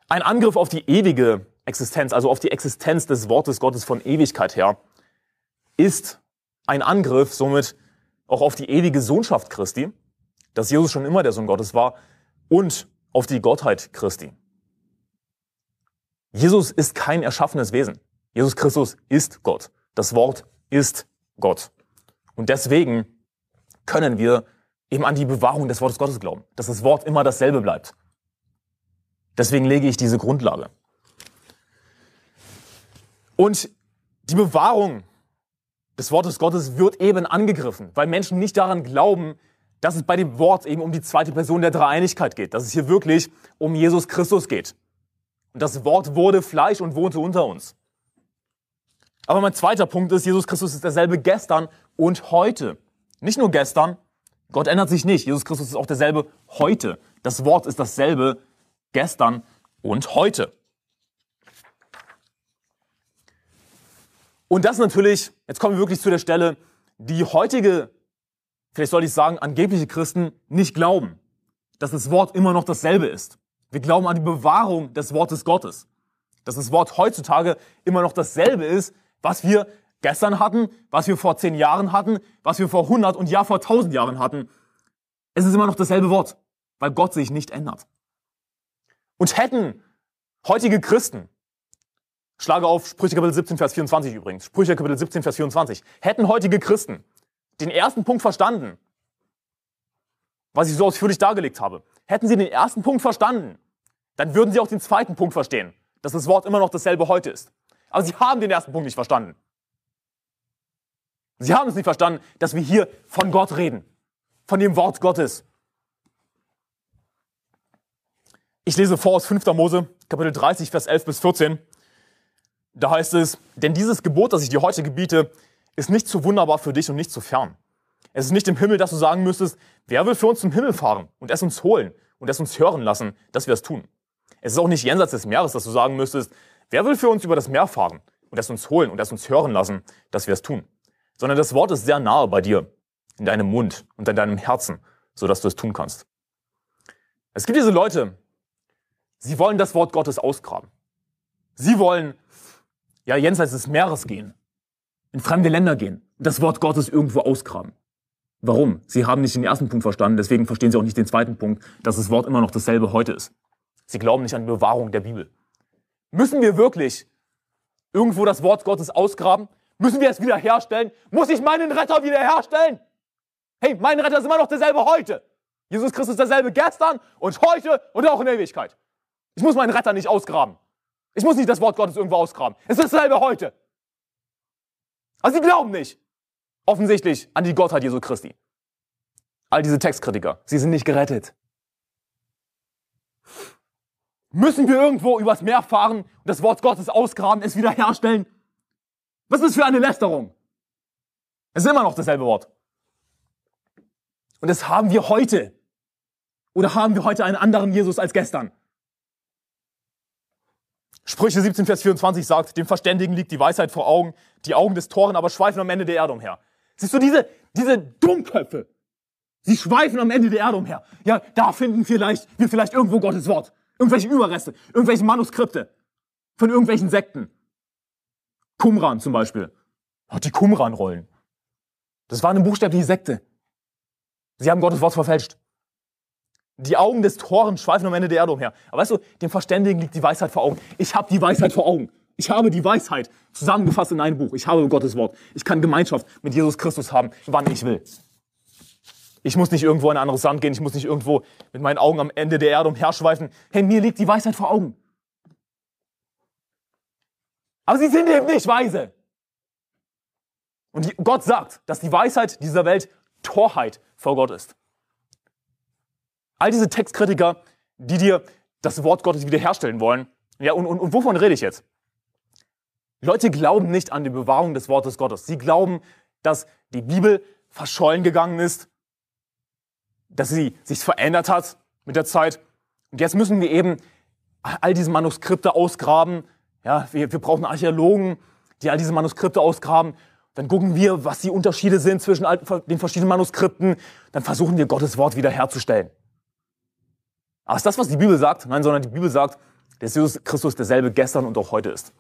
A: Ein Angriff auf die ewige Existenz, also auf die Existenz des Wortes Gottes von Ewigkeit her, ist ein Angriff somit auch auf die ewige Sohnschaft Christi, dass Jesus schon immer der Sohn Gottes war, und auf die Gottheit Christi. Jesus ist kein erschaffenes Wesen. Jesus Christus ist Gott. Das Wort ist Gott. Und deswegen können wir eben an die Bewahrung des Wortes Gottes glauben, dass das Wort immer dasselbe bleibt. Deswegen lege ich diese Grundlage. Und die Bewahrung des Wortes Gottes wird eben angegriffen, weil Menschen nicht daran glauben, dass es bei dem Wort eben um die zweite Person der Dreieinigkeit geht, dass es hier wirklich um Jesus Christus geht. Und das Wort wurde Fleisch und wohnte unter uns. Aber mein zweiter Punkt ist, Jesus Christus ist derselbe gestern und heute. Nicht nur gestern, Gott ändert sich nicht. Jesus Christus ist auch derselbe heute. Das Wort ist dasselbe gestern und heute. Und das natürlich, jetzt kommen wir wirklich zu der Stelle, die heutige, vielleicht soll ich sagen, angebliche Christen nicht glauben, dass das Wort immer noch dasselbe ist. Wir glauben an die Bewahrung des Wortes Gottes. Dass das Wort heutzutage immer noch dasselbe ist, was wir gestern hatten, was wir vor zehn Jahren hatten, was wir vor 100 und ja vor 1000 Jahren hatten. Es ist immer noch dasselbe Wort, weil Gott sich nicht ändert. Und hätten heutige Christen, schlage auf Sprüche Kapitel 17, Vers 24 übrigens, Sprüche Kapitel 17, Vers 24, hätten heutige Christen den ersten Punkt verstanden, was ich so ausführlich dargelegt habe, hätten sie den ersten Punkt verstanden, dann würden Sie auch den zweiten Punkt verstehen, dass das Wort immer noch dasselbe heute ist. Aber Sie haben den ersten Punkt nicht verstanden. Sie haben es nicht verstanden, dass wir hier von Gott reden, von dem Wort Gottes. Ich lese vor aus 5. Mose, Kapitel 30, Vers 11 bis 14. Da heißt es, denn dieses Gebot, das ich dir heute gebiete, ist nicht zu wunderbar für dich und nicht zu fern. Es ist nicht im Himmel, dass du sagen müsstest, wer will für uns zum Himmel fahren und es uns holen und es uns hören lassen, dass wir es tun. Es ist auch nicht jenseits des Meeres, dass du sagen müsstest, wer will für uns über das Meer fahren und es uns holen und es uns hören lassen, dass wir es tun. Sondern das Wort ist sehr nahe bei dir, in deinem Mund und in deinem Herzen, so dass du es tun kannst. Es gibt diese Leute, sie wollen das Wort Gottes ausgraben. Sie wollen ja jenseits des Meeres gehen, in fremde Länder gehen und das Wort Gottes irgendwo ausgraben. Warum? Sie haben nicht den ersten Punkt verstanden, deswegen verstehen sie auch nicht den zweiten Punkt, dass das Wort immer noch dasselbe heute ist. Sie glauben nicht an die Bewahrung der Bibel. Müssen wir wirklich irgendwo das Wort Gottes ausgraben? Müssen wir es wiederherstellen? Muss ich meinen Retter wiederherstellen? Hey, mein Retter ist immer noch derselbe heute. Jesus Christus ist derselbe gestern und heute und auch in der Ewigkeit. Ich muss meinen Retter nicht ausgraben. Ich muss nicht das Wort Gottes irgendwo ausgraben. Es ist dasselbe heute. Aber sie glauben nicht. Offensichtlich an die Gottheit Jesu Christi. All diese Textkritiker, sie sind nicht gerettet. Müssen wir irgendwo übers Meer fahren und das Wort Gottes ausgraben, es wiederherstellen? Was ist das für eine Lästerung? Es ist immer noch dasselbe Wort. Und das haben wir heute. Oder haben wir heute einen anderen Jesus als gestern? Sprüche 17, Vers 24 sagt, dem Verständigen liegt die Weisheit vor Augen, die Augen des Toren aber schweifen am Ende der Erde umher. Siehst du diese, diese Dummköpfe? Sie schweifen am Ende der Erde umher. Ja, da finden vielleicht, wir vielleicht irgendwo Gottes Wort. Irgendwelche Überreste, irgendwelche Manuskripte von irgendwelchen Sekten. Qumran zum Beispiel. Die Qumran-Rollen. Das war eine buchstäbliche Sekte. Sie haben Gottes Wort verfälscht. Die Augen des Toren schweifen am Ende der Erde umher. Aber weißt du, dem Verständigen liegt die Weisheit vor Augen. Ich habe die Weisheit vor Augen. Ich habe die Weisheit zusammengefasst in einem Buch. Ich habe Gottes Wort. Ich kann Gemeinschaft mit Jesus Christus haben, wann ich will. Ich muss nicht irgendwo in ein anderes Land gehen. Ich muss nicht irgendwo mit meinen Augen am Ende der Erde umherschweifen. Hey, mir liegt die Weisheit vor Augen. Aber sie sind eben nicht weise. Und Gott sagt, dass die Weisheit dieser Welt Torheit vor Gott ist. All diese Textkritiker, die dir das Wort Gottes wiederherstellen wollen. Ja, und, und, und wovon rede ich jetzt? Leute glauben nicht an die Bewahrung des Wortes Gottes. Sie glauben, dass die Bibel verschollen gegangen ist, dass sie sich verändert hat mit der Zeit. Und jetzt müssen wir eben all diese Manuskripte ausgraben. Ja, wir, wir brauchen Archäologen, die all diese Manuskripte ausgraben. Dann gucken wir, was die Unterschiede sind zwischen den verschiedenen Manuskripten. Dann versuchen wir, Gottes Wort wiederherzustellen. Aber ist das, was die Bibel sagt? Nein, sondern die Bibel sagt, dass Jesus Christus derselbe gestern und auch heute ist.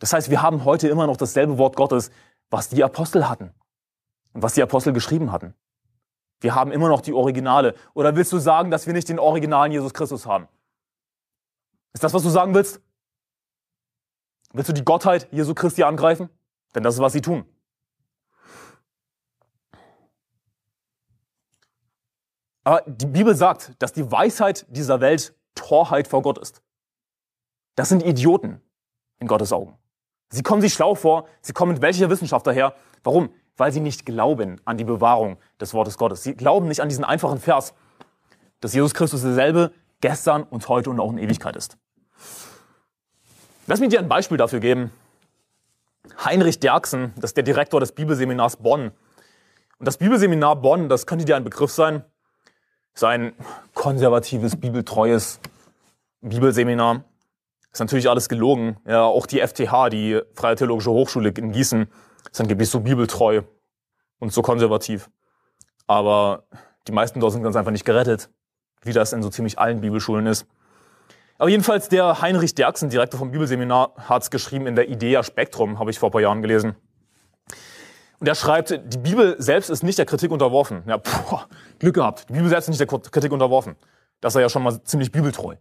A: Das heißt, wir haben heute immer noch dasselbe Wort Gottes, was die Apostel hatten und was die Apostel geschrieben hatten. Wir haben immer noch die Originale. Oder willst du sagen, dass wir nicht den originalen Jesus Christus haben? Ist das, was du sagen willst? Willst du die Gottheit Jesu Christi angreifen? Denn das ist, was sie tun. Aber die Bibel sagt, dass die Weisheit dieser Welt Torheit vor Gott ist. Das sind Idioten in Gottes Augen. Sie kommen sich schlau vor, sie kommen mit welcher Wissenschaft daher. Warum? Weil sie nicht glauben an die Bewahrung des Wortes Gottes. Sie glauben nicht an diesen einfachen Vers, dass Jesus Christus derselbe gestern und heute und auch in Ewigkeit ist. Lass mich dir ein Beispiel dafür geben. Heinrich Derksen, das ist der Direktor des Bibelseminars Bonn. Und das Bibelseminar Bonn, das könnte dir ein Begriff sein, ist ein konservatives, bibeltreues Bibelseminar. Ist natürlich alles gelogen. Ja, auch die FTH, die Freie Theologische Hochschule in Gießen, ist angeblich so bibeltreu und so konservativ. Aber die meisten dort sind ganz einfach nicht gerettet, wie das in so ziemlich allen Bibelschulen ist. Aber jedenfalls der Heinrich Derksen, Direktor vom Bibelseminar, hat es geschrieben in der Idea Spektrum, habe ich vor ein paar Jahren gelesen. Und er schreibt, die Bibel selbst ist nicht der Kritik unterworfen. Ja, puh, Glück gehabt. Die Bibel selbst ist nicht der Kritik unterworfen. Das ist ja schon mal ziemlich bibeltreu.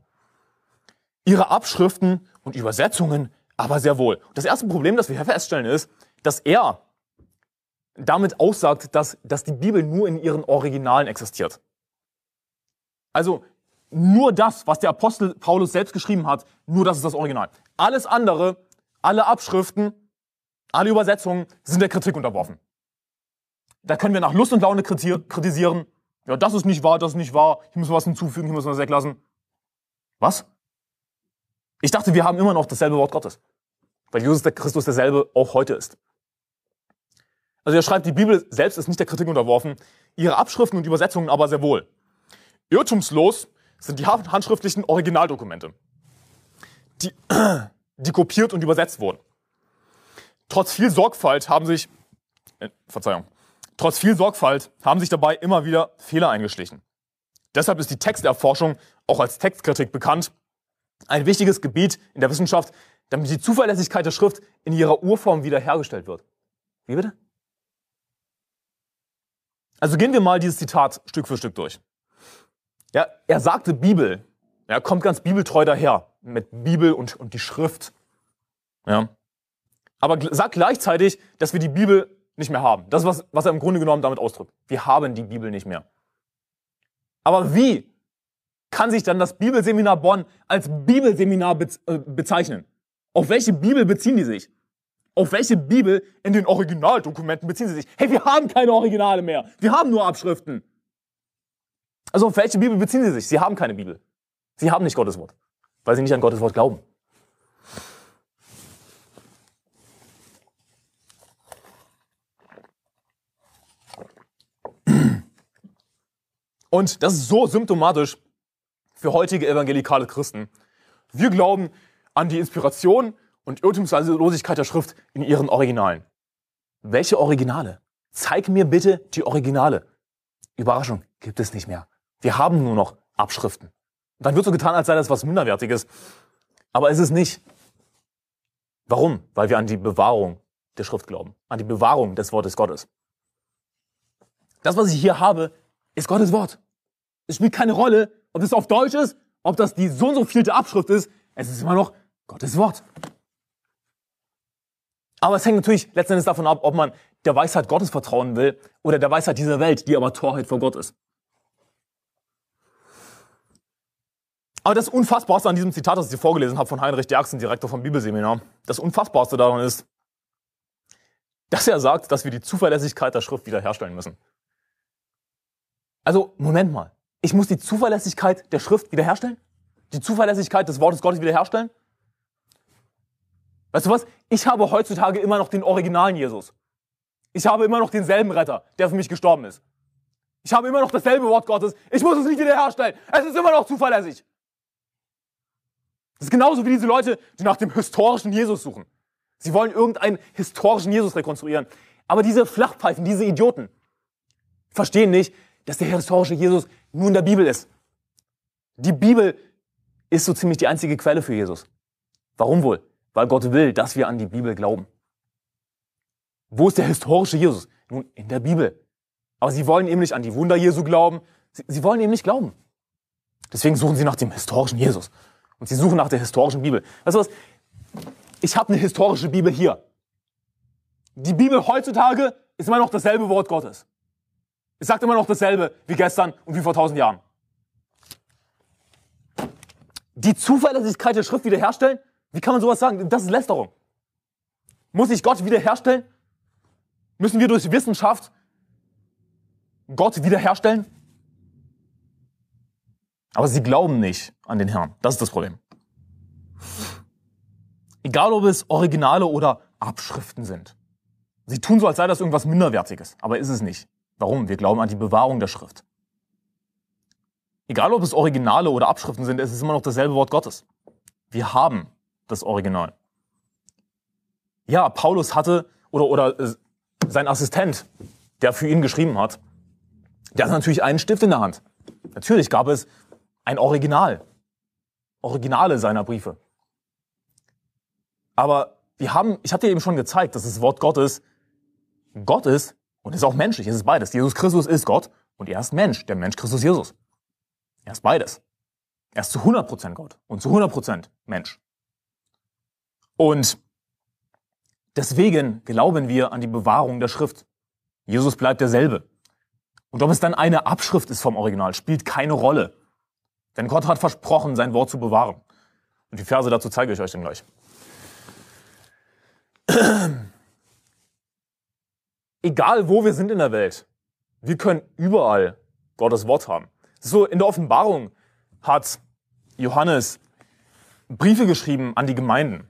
A: Ihre Abschriften und Übersetzungen aber sehr wohl. Das erste Problem, das wir hier feststellen, ist, dass er damit aussagt, dass, dass die Bibel nur in ihren Originalen existiert. Also nur das, was der Apostel Paulus selbst geschrieben hat, nur das ist das Original. Alles andere, alle Abschriften, alle Übersetzungen sind der Kritik unterworfen. Da können wir nach Lust und Laune kritisieren. Ja, das ist nicht wahr, das ist nicht wahr. Hier müssen wir was hinzufügen, hier müssen wir was weglassen. Was? Ich dachte, wir haben immer noch dasselbe Wort Gottes. Weil Jesus der Christus derselbe auch heute ist. Also er schreibt, die Bibel selbst ist nicht der Kritik unterworfen, ihre Abschriften und Übersetzungen aber sehr wohl. Irrtumslos sind die handschriftlichen Originaldokumente, die, die kopiert und übersetzt wurden. Trotz viel Sorgfalt haben sich, äh, Verzeihung, trotz viel Sorgfalt haben sich dabei immer wieder Fehler eingeschlichen. Deshalb ist die Texterforschung auch als Textkritik bekannt. Ein wichtiges Gebiet in der Wissenschaft, damit die Zuverlässigkeit der Schrift in ihrer Urform wiederhergestellt wird. Wie bitte? Also gehen wir mal dieses Zitat Stück für Stück durch. Ja, er sagte Bibel. Er kommt ganz bibeltreu daher mit Bibel und, und die Schrift. Ja aber sagt gleichzeitig, dass wir die Bibel nicht mehr haben. Das ist, was, was er im Grunde genommen damit ausdrückt. Wir haben die Bibel nicht mehr. Aber wie kann sich dann das Bibelseminar Bonn als Bibelseminar äh, bezeichnen? Auf welche Bibel beziehen die sich? Auf welche Bibel in den Originaldokumenten beziehen sie sich? Hey, wir haben keine Originale mehr. Wir haben nur Abschriften. Also auf welche Bibel beziehen sie sich? Sie haben keine Bibel. Sie haben nicht Gottes Wort, weil sie nicht an Gottes Wort glauben. Und das ist so symptomatisch für heutige evangelikale Christen. Wir glauben an die Inspiration und Irrtumslosigkeit der Schrift in ihren Originalen. Welche Originale? Zeig mir bitte die Originale. Überraschung, gibt es nicht mehr. Wir haben nur noch Abschriften. Dann wird so getan, als sei das was Minderwertiges. Aber ist es nicht. Warum? Weil wir an die Bewahrung der Schrift glauben. An die Bewahrung des Wortes Gottes. Das, was ich hier habe, ist Gottes Wort. Es spielt keine Rolle, ob es auf Deutsch ist, ob das die so und so vielte Abschrift ist. Es ist immer noch Gottes Wort. Aber es hängt natürlich letztendlich davon ab, ob man der Weisheit Gottes vertrauen will oder der Weisheit dieser Welt, die aber Torheit vor Gott ist. Aber das Unfassbarste an diesem Zitat, das ich dir vorgelesen habe von Heinrich Derksen, Direktor vom Bibelseminar, das Unfassbarste daran ist, dass er sagt, dass wir die Zuverlässigkeit der Schrift wiederherstellen müssen. Also, Moment mal. Ich muss die Zuverlässigkeit der Schrift wiederherstellen? Die Zuverlässigkeit des Wortes Gottes wiederherstellen? Weißt du was? Ich habe heutzutage immer noch den originalen Jesus. Ich habe immer noch denselben Retter, der für mich gestorben ist. Ich habe immer noch dasselbe Wort Gottes. Ich muss es nicht wiederherstellen. Es ist immer noch zuverlässig. Das ist genauso wie diese Leute, die nach dem historischen Jesus suchen. Sie wollen irgendeinen historischen Jesus rekonstruieren. Aber diese Flachpfeifen, diese Idioten, verstehen nicht, dass der historische Jesus nur in der Bibel ist. Die Bibel ist so ziemlich die einzige Quelle für Jesus. Warum wohl? Weil Gott will, dass wir an die Bibel glauben. Wo ist der historische Jesus? Nun, in der Bibel. Aber sie wollen eben nicht an die Wunder Jesu glauben. Sie, sie wollen eben nicht glauben. Deswegen suchen sie nach dem historischen Jesus. Und sie suchen nach der historischen Bibel. Weißt du was? Ich habe eine historische Bibel hier. Die Bibel heutzutage ist immer noch dasselbe Wort Gottes. Es sagt immer noch dasselbe wie gestern und wie vor tausend Jahren. Die Zuverlässigkeit der Schrift wiederherstellen? Wie kann man sowas sagen? Das ist Lästerung. Muss ich Gott wiederherstellen? Müssen wir durch Wissenschaft Gott wiederherstellen? Aber sie glauben nicht an den Herrn. Das ist das Problem. Egal, ob es Originale oder Abschriften sind. Sie tun so, als sei das irgendwas Minderwertiges, aber ist es nicht. Warum? Wir glauben an die Bewahrung der Schrift. Egal ob es Originale oder Abschriften sind, es ist immer noch dasselbe Wort Gottes. Wir haben das Original. Ja, Paulus hatte, oder, oder äh, sein Assistent, der für ihn geschrieben hat, der hat natürlich einen Stift in der Hand. Natürlich gab es ein Original. Originale seiner Briefe. Aber wir haben, ich hatte dir eben schon gezeigt, dass das Wort Gottes Gott ist und ist auch menschlich, es ist beides. Jesus Christus ist Gott und er ist Mensch, der Mensch Christus Jesus. Er ist beides. Er ist zu 100% Gott und zu 100% Mensch. Und deswegen glauben wir an die Bewahrung der Schrift. Jesus bleibt derselbe. Und ob es dann eine Abschrift ist vom Original, spielt keine Rolle. Denn Gott hat versprochen, sein Wort zu bewahren. Und die Verse dazu zeige ich euch dann gleich. egal wo wir sind in der Welt, wir können überall Gottes Wort haben. So in der Offenbarung hat Johannes Briefe geschrieben an die Gemeinden.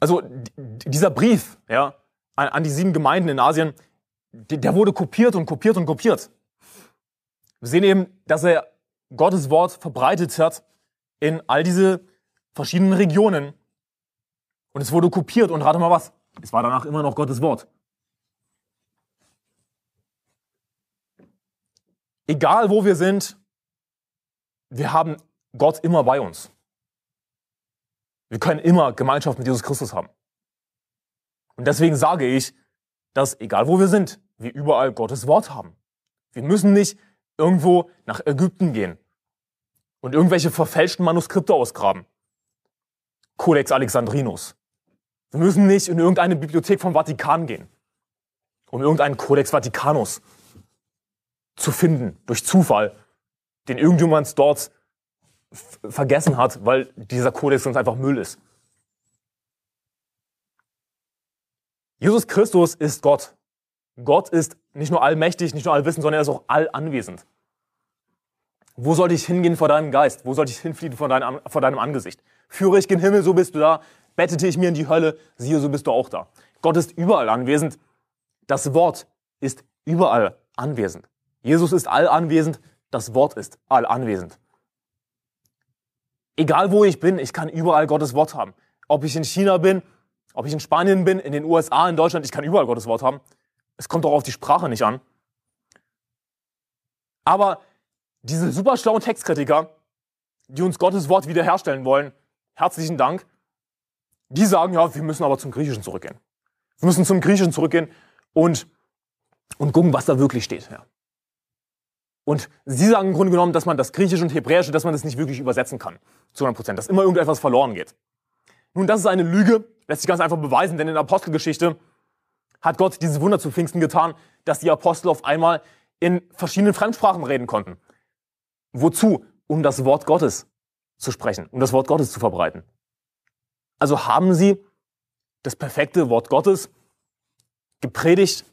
A: Also dieser Brief ja, an, an die sieben Gemeinden in Asien, der wurde kopiert und kopiert und kopiert. Wir sehen eben, dass er Gottes Wort verbreitet hat in all diese verschiedenen Regionen. Und es wurde kopiert und rate mal was. Es war danach immer noch Gottes Wort. Egal wo wir sind, wir haben Gott immer bei uns. Wir können immer Gemeinschaft mit Jesus Christus haben. Und deswegen sage ich, dass egal wo wir sind, wir überall Gottes Wort haben. Wir müssen nicht irgendwo nach Ägypten gehen und irgendwelche verfälschten Manuskripte ausgraben. Codex Alexandrinus. Wir müssen nicht in irgendeine Bibliothek vom Vatikan gehen, um irgendeinen Codex Vaticanus zu finden, durch Zufall, den irgendjemand dort vergessen hat, weil dieser Kodex sonst einfach Müll ist. Jesus Christus ist Gott. Gott ist nicht nur allmächtig, nicht nur allwissend, sondern er ist auch allanwesend. Wo sollte ich hingehen vor deinem Geist? Wo sollte ich hinfliehen vor deinem, vor deinem Angesicht? Führe ich gen Himmel, so bist du da bettete ich mir in die Hölle, siehe, so bist du auch da. Gott ist überall anwesend. Das Wort ist überall anwesend. Jesus ist all anwesend, das Wort ist all anwesend. Egal wo ich bin, ich kann überall Gottes Wort haben. Ob ich in China bin, ob ich in Spanien bin, in den USA, in Deutschland, ich kann überall Gottes Wort haben. Es kommt doch auf die Sprache nicht an. Aber diese super schlauen Textkritiker, die uns Gottes Wort wiederherstellen wollen, herzlichen Dank, die sagen, ja, wir müssen aber zum Griechischen zurückgehen. Wir müssen zum Griechischen zurückgehen und, und gucken, was da wirklich steht. Ja. Und sie sagen im Grunde genommen, dass man das Griechische und Hebräische, dass man das nicht wirklich übersetzen kann. Zu 100 Prozent. Dass immer irgendetwas verloren geht. Nun, das ist eine Lüge, lässt sich ganz einfach beweisen, denn in der Apostelgeschichte hat Gott dieses Wunder zu Pfingsten getan, dass die Apostel auf einmal in verschiedenen Fremdsprachen reden konnten. Wozu? Um das Wort Gottes zu sprechen, um das Wort Gottes zu verbreiten. Also haben sie das perfekte Wort Gottes gepredigt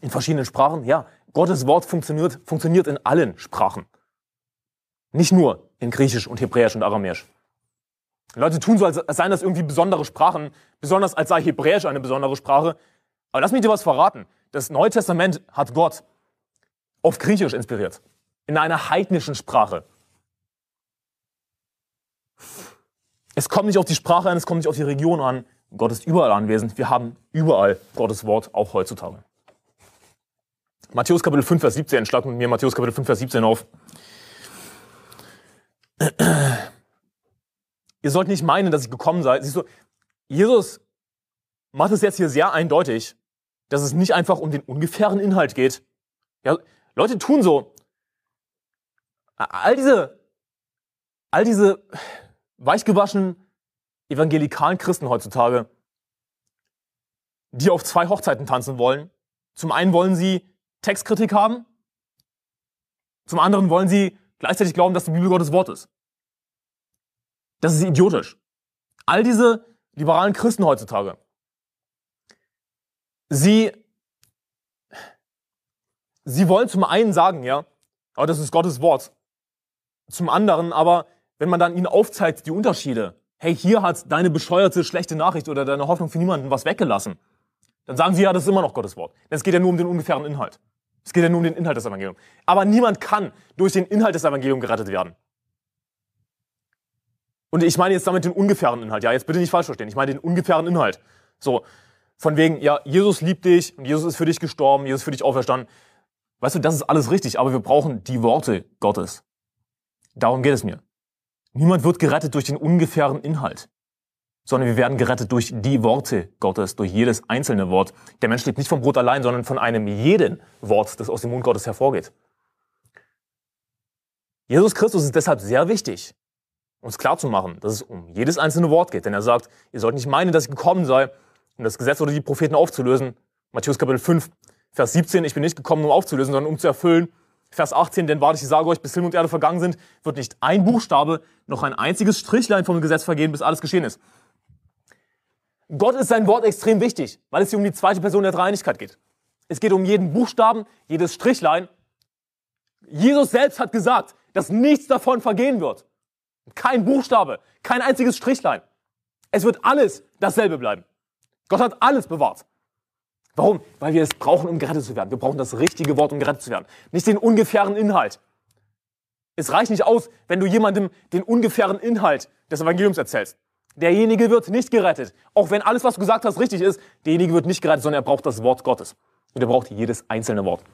A: in verschiedenen Sprachen? Ja, Gottes Wort funktioniert, funktioniert in allen Sprachen. Nicht nur in Griechisch und Hebräisch und Aramäisch. Leute tun so, als seien das irgendwie besondere Sprachen, besonders als sei Hebräisch eine besondere Sprache. Aber lass mich dir was verraten. Das Neue Testament hat Gott auf Griechisch inspiriert. In einer heidnischen Sprache. Es kommt nicht auf die Sprache an, es kommt nicht auf die Region an. Gott ist überall anwesend. Wir haben überall Gottes Wort, auch heutzutage. Matthäus Kapitel 5, Vers 17. Schlag mit mir Matthäus Kapitel 5, Vers 17 auf. Ihr sollt nicht meinen, dass ich gekommen sei. Siehst du, Jesus macht es jetzt hier sehr eindeutig, dass es nicht einfach um den ungefähren Inhalt geht. Ja, Leute tun so. All diese, all diese weichgewaschenen evangelikalen Christen heutzutage, die auf zwei Hochzeiten tanzen wollen. Zum einen wollen sie Textkritik haben, zum anderen wollen sie gleichzeitig glauben, dass die Bibel Gottes Wort ist. Das ist idiotisch. All diese liberalen Christen heutzutage, sie, sie wollen zum einen sagen, ja, aber das ist Gottes Wort. Zum anderen aber, wenn man dann ihnen aufzeigt, die Unterschiede, hey, hier hat deine bescheuerte schlechte Nachricht oder deine Hoffnung für niemanden was weggelassen, dann sagen sie, ja, das ist immer noch Gottes Wort. Denn es geht ja nur um den ungefähren Inhalt. Es geht ja nur um den Inhalt des Evangeliums. Aber niemand kann durch den Inhalt des Evangeliums gerettet werden. Und ich meine jetzt damit den ungefähren Inhalt. Ja, jetzt bitte nicht falsch verstehen. Ich meine den ungefähren Inhalt. So, von wegen, ja, Jesus liebt dich und Jesus ist für dich gestorben, Jesus ist für dich auferstanden. Weißt du, das ist alles richtig, aber wir brauchen die Worte Gottes. Darum geht es mir. Niemand wird gerettet durch den ungefähren Inhalt, sondern wir werden gerettet durch die Worte Gottes, durch jedes einzelne Wort. Der Mensch lebt nicht vom Brot allein, sondern von einem jeden Wort, das aus dem Mund Gottes hervorgeht. Jesus Christus ist deshalb sehr wichtig, uns klarzumachen, dass es um jedes einzelne Wort geht. Denn er sagt, ihr sollt nicht meinen, dass ich gekommen sei, um das Gesetz oder die Propheten aufzulösen. Matthäus Kapitel 5, Vers 17, ich bin nicht gekommen, um aufzulösen, sondern um zu erfüllen. Vers 18, denn wahrlich, ich sage euch, bis Himmel und Erde vergangen sind, wird nicht ein Buchstabe, noch ein einziges Strichlein vom Gesetz vergehen, bis alles geschehen ist. Gott ist sein Wort extrem wichtig, weil es hier um die zweite Person der Dreieinigkeit geht. Es geht um jeden Buchstaben, jedes Strichlein. Jesus selbst hat gesagt, dass nichts davon vergehen wird. Kein Buchstabe, kein einziges Strichlein. Es wird alles dasselbe bleiben. Gott hat alles bewahrt. Warum? Weil wir es brauchen, um gerettet zu werden. Wir brauchen das richtige Wort, um gerettet zu werden. Nicht den ungefähren Inhalt. Es reicht nicht aus, wenn du jemandem den ungefähren Inhalt des Evangeliums erzählst. Derjenige wird nicht gerettet. Auch wenn alles, was du gesagt hast, richtig ist, derjenige wird nicht gerettet, sondern er braucht das Wort Gottes. Und er braucht jedes einzelne Wort.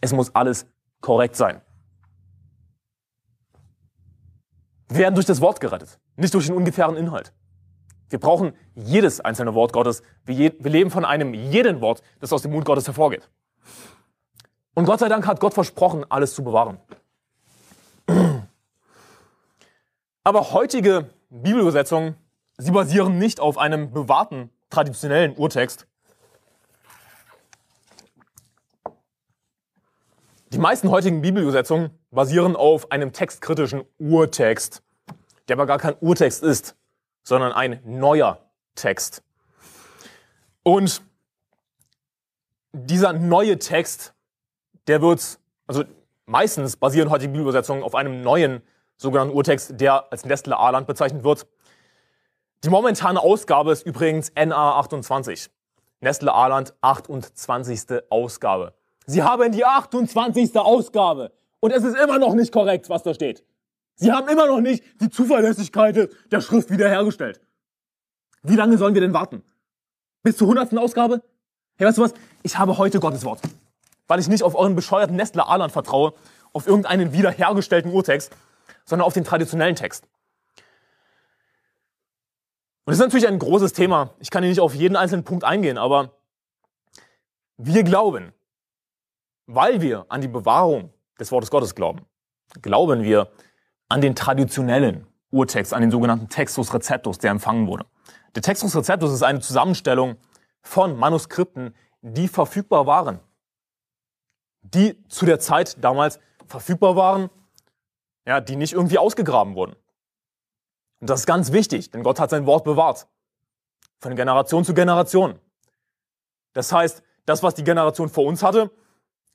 A: Es muss alles korrekt sein. Wir werden durch das Wort gerettet, nicht durch den ungefähren Inhalt. Wir brauchen jedes einzelne Wort Gottes. Wir, wir leben von einem jeden Wort, das aus dem Mund Gottes hervorgeht. Und Gott sei Dank hat Gott versprochen, alles zu bewahren. Aber heutige Bibelübersetzungen, sie basieren nicht auf einem bewahrten, traditionellen Urtext. Die meisten heutigen Bibelübersetzungen basieren auf einem textkritischen Urtext, der aber gar kein Urtext ist sondern ein neuer Text. Und dieser neue Text, der wird, also meistens basieren heute die Bibelübersetzungen auf einem neuen sogenannten Urtext, der als Nestle Aland bezeichnet wird. Die momentane Ausgabe ist übrigens NA 28. Nestle Aland 28. Ausgabe. Sie haben die 28. Ausgabe. Und es ist immer noch nicht korrekt, was da steht. Sie haben immer noch nicht die Zuverlässigkeit der Schrift wiederhergestellt. Wie lange sollen wir denn warten? Bis zur hundertsten Ausgabe? Hey, weißt du was? Ich habe heute Gottes Wort. weil ich nicht auf euren bescheuerten Nestler Alan vertraue, auf irgendeinen wiederhergestellten Urtext, sondern auf den traditionellen Text. Und das ist natürlich ein großes Thema. Ich kann hier nicht auf jeden einzelnen Punkt eingehen, aber wir glauben, weil wir an die Bewahrung des Wortes Gottes glauben, glauben wir an den traditionellen Urtext, an den sogenannten Textus Receptus, der empfangen wurde. Der Textus Receptus ist eine Zusammenstellung von Manuskripten, die verfügbar waren, die zu der Zeit damals verfügbar waren, ja, die nicht irgendwie ausgegraben wurden. Und das ist ganz wichtig, denn Gott hat sein Wort bewahrt. Von Generation zu Generation. Das heißt, das, was die Generation vor uns hatte,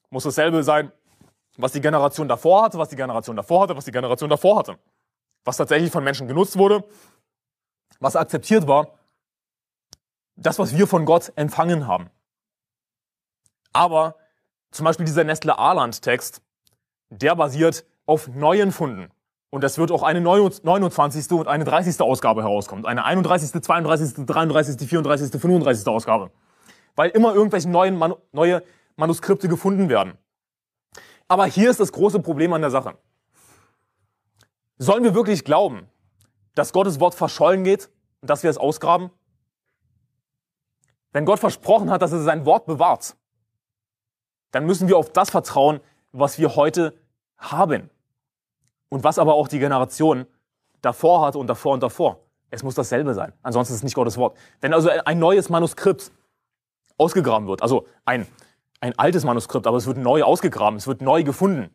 A: muss dasselbe sein, was die Generation davor hatte, was die Generation davor hatte, was die Generation davor hatte. Was tatsächlich von Menschen genutzt wurde, was akzeptiert war, das, was wir von Gott empfangen haben. Aber zum Beispiel dieser Nestle Arland-Text, der basiert auf neuen Funden. Und es wird auch eine 29. und eine 30. Ausgabe herauskommen. Eine 31., 32., 33., 34., 35. Ausgabe. Weil immer irgendwelche neuen Manu neue Manuskripte gefunden werden. Aber hier ist das große Problem an der Sache. Sollen wir wirklich glauben, dass Gottes Wort verschollen geht und dass wir es ausgraben? Wenn Gott versprochen hat, dass er sein Wort bewahrt, dann müssen wir auf das vertrauen, was wir heute haben. Und was aber auch die Generation davor hatte und davor und davor. Es muss dasselbe sein. Ansonsten ist es nicht Gottes Wort. Wenn also ein neues Manuskript ausgegraben wird, also ein, ein altes Manuskript, aber es wird neu ausgegraben, es wird neu gefunden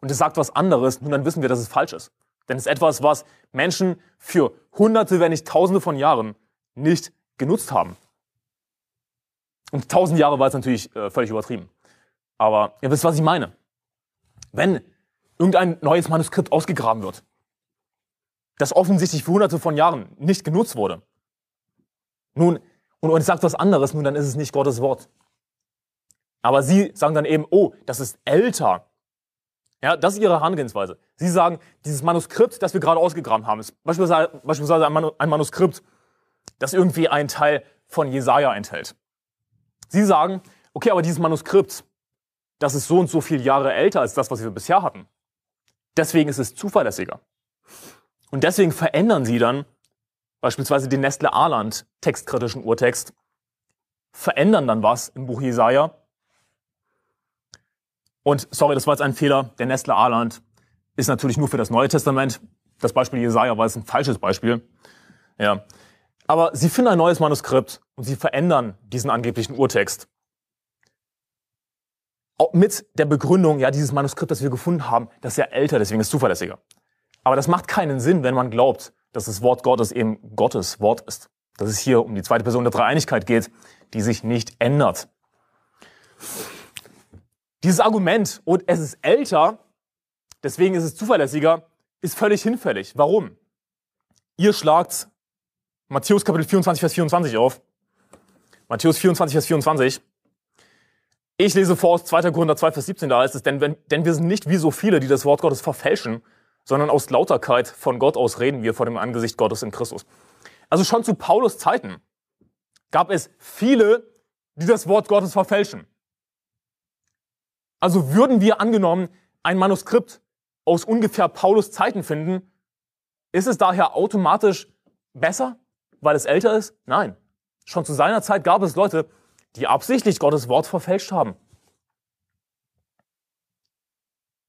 A: und es sagt was anderes, nun dann wissen wir, dass es falsch ist. Denn es ist etwas, was Menschen für hunderte, wenn nicht tausende von Jahren nicht genutzt haben. Und tausend Jahre war es natürlich äh, völlig übertrieben. Aber ihr wisst, was ich meine. Wenn irgendein neues Manuskript ausgegraben wird, das offensichtlich für hunderte von Jahren nicht genutzt wurde. Nun, und, und sagt was anderes, nun dann ist es nicht Gottes Wort. Aber sie sagen dann eben, oh, das ist älter. Ja, das ist ihre Herangehensweise. Sie sagen, dieses Manuskript, das wir gerade ausgegraben haben, ist beispielsweise, beispielsweise ein Manuskript, das irgendwie einen Teil von Jesaja enthält. Sie sagen, okay, aber dieses Manuskript, das ist so und so viele Jahre älter als das, was wir bisher hatten. Deswegen ist es zuverlässiger. Und deswegen verändern sie dann beispielsweise den Nestle Arland textkritischen Urtext, verändern dann was im Buch Jesaja. Und sorry, das war jetzt ein Fehler. Der Nestle Arland ist natürlich nur für das Neue Testament. Das Beispiel Jesaja war jetzt ein falsches Beispiel. Ja. Aber sie finden ein neues Manuskript und sie verändern diesen angeblichen Urtext mit der Begründung, ja, dieses Manuskript, das wir gefunden haben, das ist ja älter, deswegen ist es zuverlässiger. Aber das macht keinen Sinn, wenn man glaubt, dass das Wort Gottes eben Gottes Wort ist. Dass es hier um die zweite Person der Dreieinigkeit geht, die sich nicht ändert. Dieses Argument, und es ist älter, deswegen ist es zuverlässiger, ist völlig hinfällig. Warum? Ihr schlagt Matthäus Kapitel 24, Vers 24 auf. Matthäus 24, Vers 24. Ich lese vor aus 2. Korinther 2, Vers 17, da heißt es, denn, wenn, denn wir sind nicht wie so viele, die das Wort Gottes verfälschen, sondern aus Lauterkeit von Gott aus reden wir vor dem Angesicht Gottes in Christus. Also schon zu Paulus Zeiten gab es viele, die das Wort Gottes verfälschen. Also würden wir angenommen ein Manuskript aus ungefähr Paulus Zeiten finden, ist es daher automatisch besser, weil es älter ist? Nein. Schon zu seiner Zeit gab es Leute, die absichtlich Gottes Wort verfälscht haben.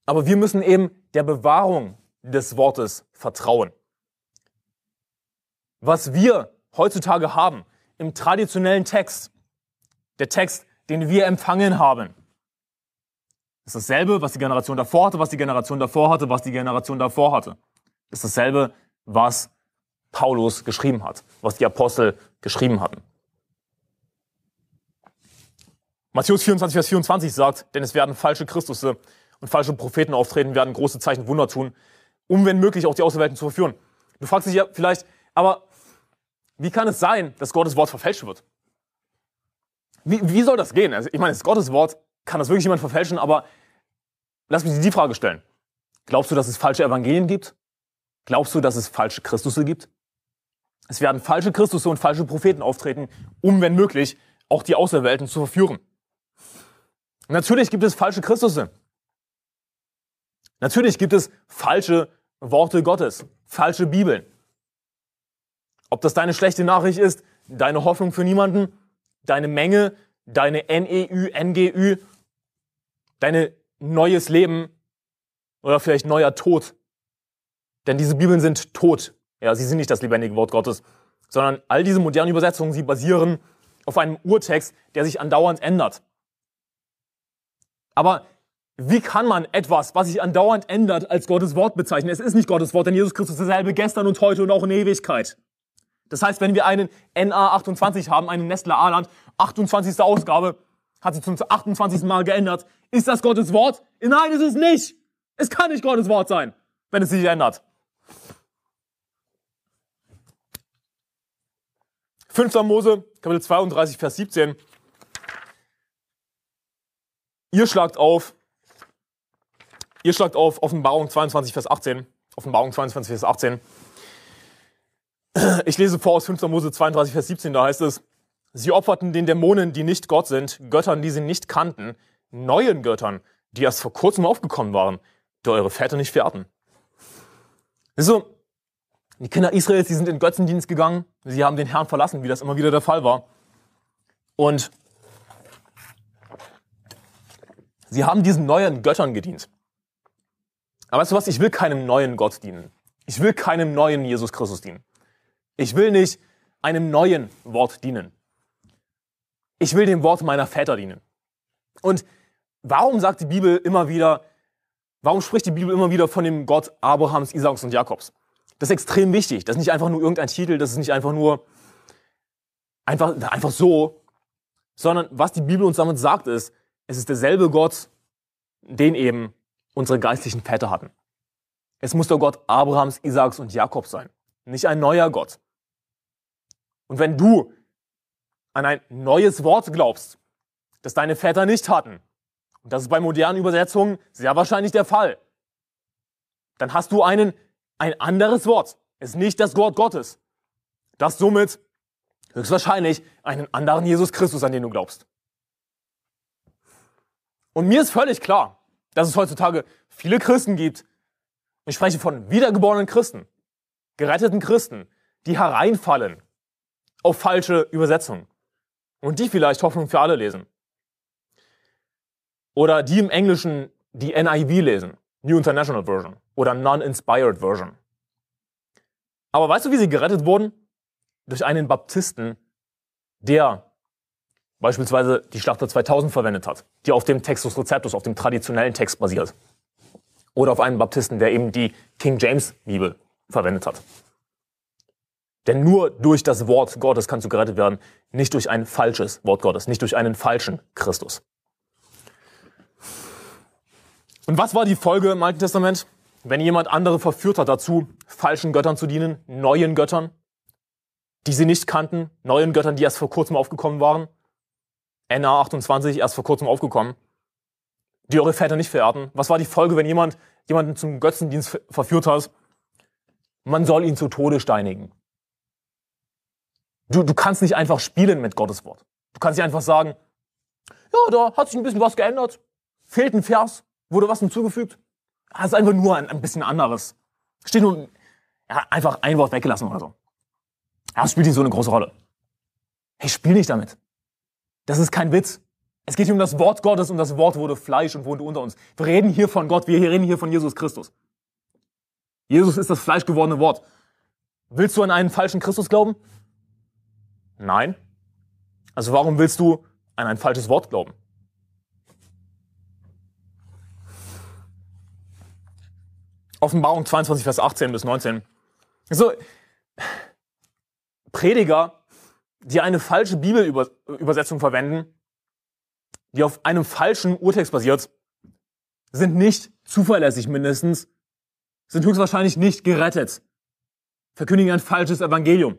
A: Aber wir müssen eben der Bewahrung des Wortes vertrauen. Was wir heutzutage haben im traditionellen Text, der Text, den wir empfangen haben, ist dasselbe, was die Generation davor hatte, was die Generation davor hatte, was die Generation davor hatte. Ist dasselbe, was Paulus geschrieben hat, was die Apostel geschrieben hatten. Matthäus 24, Vers 24 sagt, denn es werden falsche Christusse und falsche Propheten auftreten, werden große Zeichen Wunder tun, um wenn möglich auch die Auserwählten zu verführen. Du fragst dich ja vielleicht, aber wie kann es sein, dass Gottes Wort verfälscht wird? Wie, wie soll das gehen? Also ich meine, ist Gottes Wort, kann das wirklich jemand verfälschen, aber lass mich die Frage stellen. Glaubst du, dass es falsche Evangelien gibt? Glaubst du, dass es falsche Christusse gibt? Es werden falsche Christusse und falsche Propheten auftreten, um wenn möglich auch die Auserwählten zu verführen. Natürlich gibt es falsche Christusse. Natürlich gibt es falsche Worte Gottes, falsche Bibeln. Ob das deine schlechte Nachricht ist, deine Hoffnung für niemanden, deine Menge, deine NEU, NGÜ, deine neues Leben oder vielleicht neuer Tod. Denn diese Bibeln sind tot. Ja, sie sind nicht das lebendige Wort Gottes, sondern all diese modernen Übersetzungen, sie basieren auf einem Urtext, der sich andauernd ändert. Aber wie kann man etwas, was sich andauernd ändert, als Gottes Wort bezeichnen? Es ist nicht Gottes Wort, denn Jesus Christus ist derselbe gestern und heute und auch in Ewigkeit. Das heißt, wenn wir einen NA28 haben, einen Nestle A-Land, 28. Ausgabe, hat sich zum 28. Mal geändert. Ist das Gottes Wort? Nein, ist es nicht. Es kann nicht Gottes Wort sein, wenn es sich ändert. 5. Mose, Kapitel 32, Vers 17. Ihr schlagt auf, ihr schlagt auf Offenbarung 22, Vers 18. Offenbarung 22, Vers 18. Ich lese vor aus 5. Mose 32, Vers 17, da heißt es, sie opferten den Dämonen, die nicht Gott sind, Göttern, die sie nicht kannten, neuen Göttern, die erst vor kurzem aufgekommen waren, die eure Väter nicht verehrten. So, die Kinder Israels, die sind in Götzendienst gegangen, sie haben den Herrn verlassen, wie das immer wieder der Fall war. Und Sie haben diesen neuen Göttern gedient. Aber weißt du was? Ich will keinem neuen Gott dienen. Ich will keinem neuen Jesus Christus dienen. Ich will nicht einem neuen Wort dienen. Ich will dem Wort meiner Väter dienen. Und warum sagt die Bibel immer wieder, warum spricht die Bibel immer wieder von dem Gott Abrahams, Isaaks und Jakobs? Das ist extrem wichtig. Das ist nicht einfach nur irgendein Titel, das ist nicht einfach nur einfach, einfach so, sondern was die Bibel uns damit sagt ist, es ist derselbe Gott, den eben unsere geistlichen Väter hatten. Es muss der Gott Abrahams, Isaaks und Jakobs sein, nicht ein neuer Gott. Und wenn du an ein neues Wort glaubst, das deine Väter nicht hatten, und das ist bei modernen Übersetzungen sehr wahrscheinlich der Fall, dann hast du einen, ein anderes Wort. Es ist nicht das Wort Gottes, das somit höchstwahrscheinlich einen anderen Jesus Christus, an den du glaubst. Und mir ist völlig klar, dass es heutzutage viele Christen gibt, ich spreche von wiedergeborenen Christen, geretteten Christen, die hereinfallen auf falsche Übersetzungen und die vielleicht Hoffnung für alle lesen. Oder die im Englischen die NIV lesen, New International Version oder Non-Inspired Version. Aber weißt du, wie sie gerettet wurden? Durch einen Baptisten, der beispielsweise die Schlachter 2000 verwendet hat, die auf dem Textus Receptus, auf dem traditionellen Text basiert. Oder auf einen Baptisten, der eben die King James Bibel verwendet hat. Denn nur durch das Wort Gottes kannst du gerettet werden, nicht durch ein falsches Wort Gottes, nicht durch einen falschen Christus. Und was war die Folge im Alten Testament? Wenn jemand andere verführt hat dazu, falschen Göttern zu dienen, neuen Göttern, die sie nicht kannten, neuen Göttern, die erst vor kurzem aufgekommen waren, NA28 erst vor kurzem aufgekommen, die eure Väter nicht verehrten. Was war die Folge, wenn jemand jemanden zum Götzendienst verführt hat? Man soll ihn zu Tode steinigen. Du, du kannst nicht einfach spielen mit Gottes Wort. Du kannst nicht einfach sagen, ja, da hat sich ein bisschen was geändert. Fehlt ein Vers, wurde was hinzugefügt. Das ist einfach nur ein, ein bisschen anderes. Steht nur ja, einfach ein Wort weggelassen oder so. Das spielt nicht so eine große Rolle. Hey, spiel nicht damit. Das ist kein Witz. Es geht hier um das Wort Gottes und das Wort wurde Fleisch und wohnte unter uns. Wir reden hier von Gott, wir reden hier von Jesus Christus. Jesus ist das fleischgewordene Wort. Willst du an einen falschen Christus glauben? Nein. Also warum willst du an ein falsches Wort glauben? Offenbarung 22, Vers 18 bis 19. So, Prediger die eine falsche Bibelübersetzung verwenden, die auf einem falschen Urtext basiert, sind nicht zuverlässig mindestens, sind höchstwahrscheinlich nicht gerettet, verkündigen ein falsches Evangelium.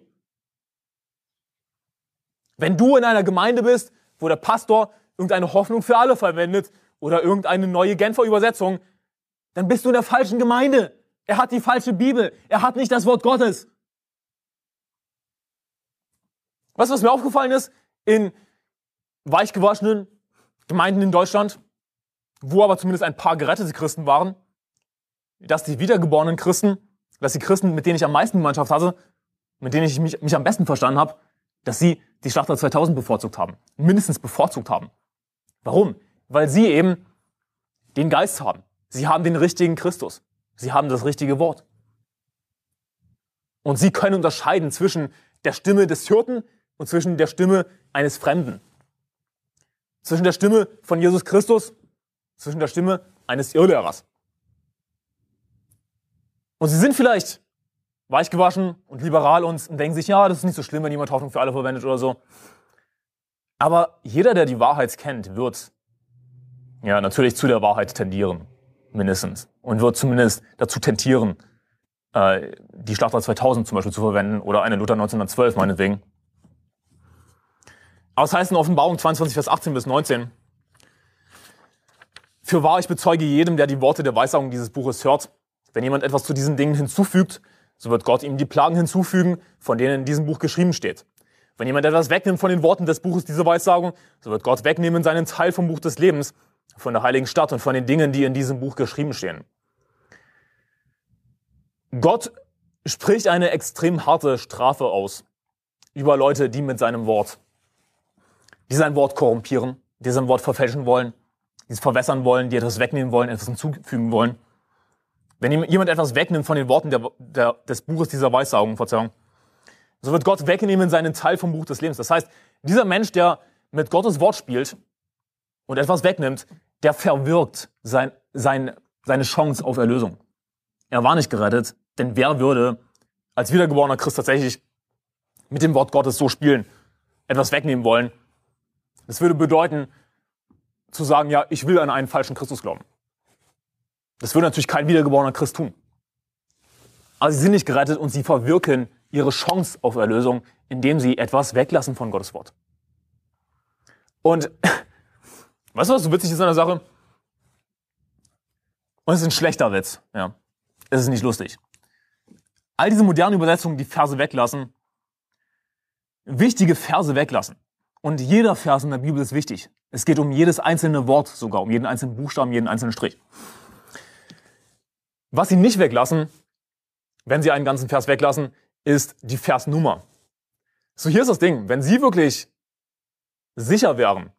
A: Wenn du in einer Gemeinde bist, wo der Pastor irgendeine Hoffnung für alle verwendet oder irgendeine neue Genfer Übersetzung, dann bist du in der falschen Gemeinde. Er hat die falsche Bibel. Er hat nicht das Wort Gottes. Weißt du, was mir aufgefallen ist? In weichgewaschenen, Gemeinden in Deutschland, wo aber zumindest ein paar gerettete Christen waren, dass die wiedergeborenen Christen, dass die Christen, mit denen ich am meisten Gemeinschaft hatte, mit denen ich mich, mich am besten verstanden habe, dass sie die Schlachter 2000 bevorzugt haben. Mindestens bevorzugt haben. Warum? Weil sie eben den Geist haben. Sie haben den richtigen Christus. Sie haben das richtige Wort. Und sie können unterscheiden zwischen der Stimme des Hirten und zwischen der Stimme eines Fremden. Zwischen der Stimme von Jesus Christus, zwischen der Stimme eines Irrlehrers. Und sie sind vielleicht weichgewaschen und liberal und denken sich, ja, das ist nicht so schlimm, wenn jemand Hoffnung für alle verwendet oder so. Aber jeder, der die Wahrheit kennt, wird ja natürlich zu der Wahrheit tendieren, mindestens. Und wird zumindest dazu tentieren, äh, die Schlachter 2000 zum Beispiel zu verwenden oder eine Luther 1912 meinetwegen. Heißt in Offenbarung 22, Vers 18 bis 19, für wahr, ich bezeuge jedem, der die Worte der Weissagung dieses Buches hört, wenn jemand etwas zu diesen Dingen hinzufügt, so wird Gott ihm die Plagen hinzufügen, von denen in diesem Buch geschrieben steht. Wenn jemand etwas wegnimmt von den Worten des Buches dieser Weissagung, so wird Gott wegnehmen seinen Teil vom Buch des Lebens, von der heiligen Stadt und von den Dingen, die in diesem Buch geschrieben stehen. Gott spricht eine extrem harte Strafe aus über Leute, die mit seinem Wort, die sein Wort korrumpieren, die sein Wort verfälschen wollen, die es verwässern wollen, die etwas wegnehmen wollen, etwas hinzufügen wollen. Wenn jemand etwas wegnimmt von den Worten der, der, des Buches dieser Weissagung, Verzeihung, so wird Gott wegnehmen seinen Teil vom Buch des Lebens. Das heißt, dieser Mensch, der mit Gottes Wort spielt und etwas wegnimmt, der verwirkt sein, sein, seine Chance auf Erlösung. Er war nicht gerettet, denn wer würde als wiedergeborener Christ tatsächlich mit dem Wort Gottes so spielen, etwas wegnehmen wollen? Das würde bedeuten, zu sagen, ja, ich will an einen falschen Christus glauben. Das würde natürlich kein wiedergeborener Christ tun. Aber sie sind nicht gerettet und sie verwirken ihre Chance auf Erlösung, indem sie etwas weglassen von Gottes Wort. Und weißt du, was so witzig ist an der Sache? Und es ist ein schlechter Witz, ja. Es ist nicht lustig. All diese modernen Übersetzungen, die Verse weglassen, wichtige Verse weglassen. Und jeder Vers in der Bibel ist wichtig. Es geht um jedes einzelne Wort sogar, um jeden einzelnen Buchstaben, jeden einzelnen Strich. Was sie nicht weglassen, wenn sie einen ganzen Vers weglassen, ist die Versnummer. So, hier ist das Ding. Wenn sie wirklich sicher wären,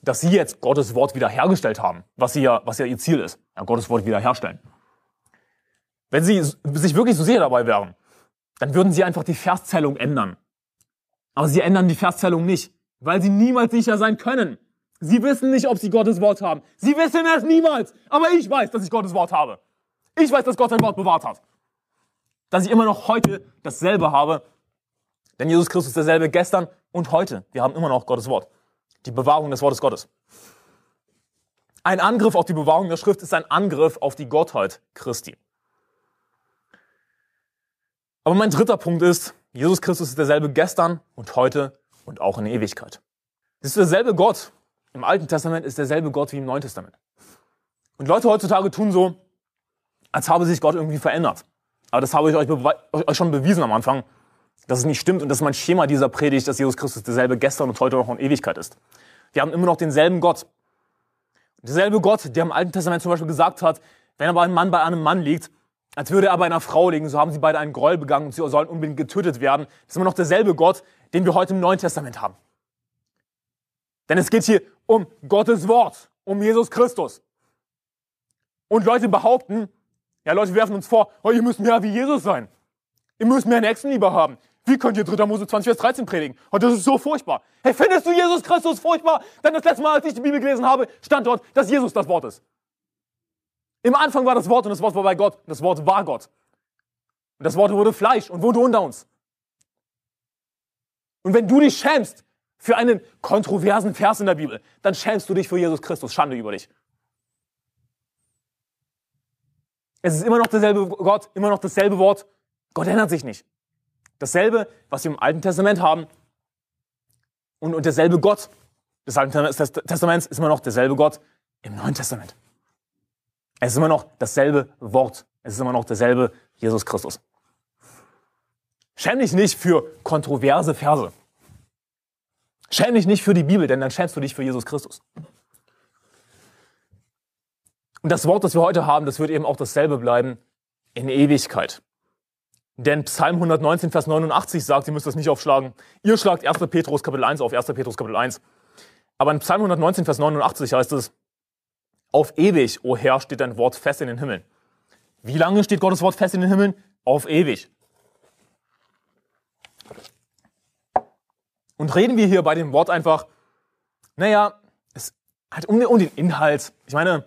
A: dass sie jetzt Gottes Wort wiederhergestellt haben, was, sie ja, was ja ihr Ziel ist, ja, Gottes Wort wiederherstellen. Wenn sie sich wirklich so sicher dabei wären, dann würden sie einfach die Verszählung ändern. Aber sie ändern die Verszählung nicht weil sie niemals sicher sein können. Sie wissen nicht, ob sie Gottes Wort haben. Sie wissen es niemals. Aber ich weiß, dass ich Gottes Wort habe. Ich weiß, dass Gott sein Wort bewahrt hat. Dass ich immer noch heute dasselbe habe. Denn Jesus Christus ist derselbe gestern und heute. Wir haben immer noch Gottes Wort. Die Bewahrung des Wortes Gottes. Ein Angriff auf die Bewahrung der Schrift ist ein Angriff auf die Gottheit Christi. Aber mein dritter Punkt ist, Jesus Christus ist derselbe gestern und heute und auch in Ewigkeit. Das ist derselbe Gott. Im Alten Testament ist derselbe Gott wie im Neuen Testament. Und Leute heutzutage tun so, als habe sich Gott irgendwie verändert. Aber das habe ich euch, euch schon bewiesen am Anfang, dass es nicht stimmt und das ist mein Schema dieser Predigt, dass Jesus Christus derselbe gestern und heute auch in Ewigkeit ist. Wir haben immer noch denselben Gott. Derselbe Gott, der im Alten Testament zum Beispiel gesagt hat, wenn aber ein Mann bei einem Mann liegt, als würde er bei einer Frau liegen, so haben sie beide einen Groll begangen und sie sollen unbedingt getötet werden. Das ist immer noch derselbe Gott, den wir heute im Neuen Testament haben. Denn es geht hier um Gottes Wort, um Jesus Christus. Und Leute behaupten, ja, Leute werfen uns vor, oh, ihr müsst mehr wie Jesus sein. Ihr müsst mehr Nächstenliebe haben. Wie könnt ihr 3. Mose 20, Vers 13 predigen? Und das ist so furchtbar. Hey, findest du Jesus Christus furchtbar? Denn das letzte Mal, als ich die Bibel gelesen habe, stand dort, dass Jesus das Wort ist. Im Anfang war das Wort und das Wort war bei Gott und das Wort war Gott. Und das Wort wurde Fleisch und wurde unter uns. Und wenn du dich schämst für einen kontroversen Vers in der Bibel, dann schämst du dich für Jesus Christus. Schande über dich. Es ist immer noch derselbe Gott, immer noch dasselbe Wort. Gott ändert sich nicht. Dasselbe, was wir im Alten Testament haben. Und, und derselbe Gott des Alten Testaments ist immer noch derselbe Gott im Neuen Testament. Es ist immer noch dasselbe Wort. Es ist immer noch derselbe Jesus Christus. Schäm dich nicht für kontroverse Verse. Schäm dich nicht für die Bibel, denn dann schämst du dich für Jesus Christus. Und das Wort, das wir heute haben, das wird eben auch dasselbe bleiben in Ewigkeit. Denn Psalm 119, Vers 89 sagt, ihr müsst das nicht aufschlagen, ihr schlagt 1. Petrus Kapitel 1 auf 1. Petrus Kapitel 1. Aber in Psalm 119, Vers 89 heißt es, auf ewig, o Herr, steht dein Wort fest in den Himmeln. Wie lange steht Gottes Wort fest in den Himmeln? Auf ewig. Und reden wir hier bei dem Wort einfach, naja, es hat um, um den Inhalt. Ich meine,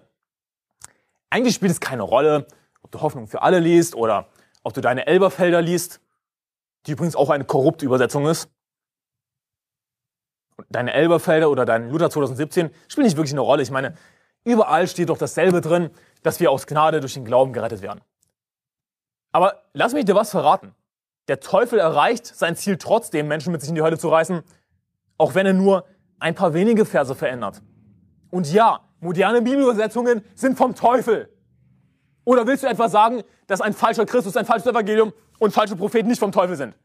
A: eigentlich spielt es keine Rolle, ob du Hoffnung für alle liest oder ob du deine Elberfelder liest, die übrigens auch eine korrupte Übersetzung ist. Deine Elberfelder oder dein Luther 2017 spielen nicht wirklich eine Rolle. Ich meine, überall steht doch dasselbe drin, dass wir aus Gnade durch den Glauben gerettet werden. Aber lass mich dir was verraten. Der Teufel erreicht sein Ziel trotzdem, Menschen mit sich in die Hölle zu reißen, auch wenn er nur ein paar wenige Verse verändert. Und ja, moderne Bibelübersetzungen sind vom Teufel. Oder willst du etwa sagen, dass ein falscher Christus, ein falsches Evangelium und falsche Propheten nicht vom Teufel sind?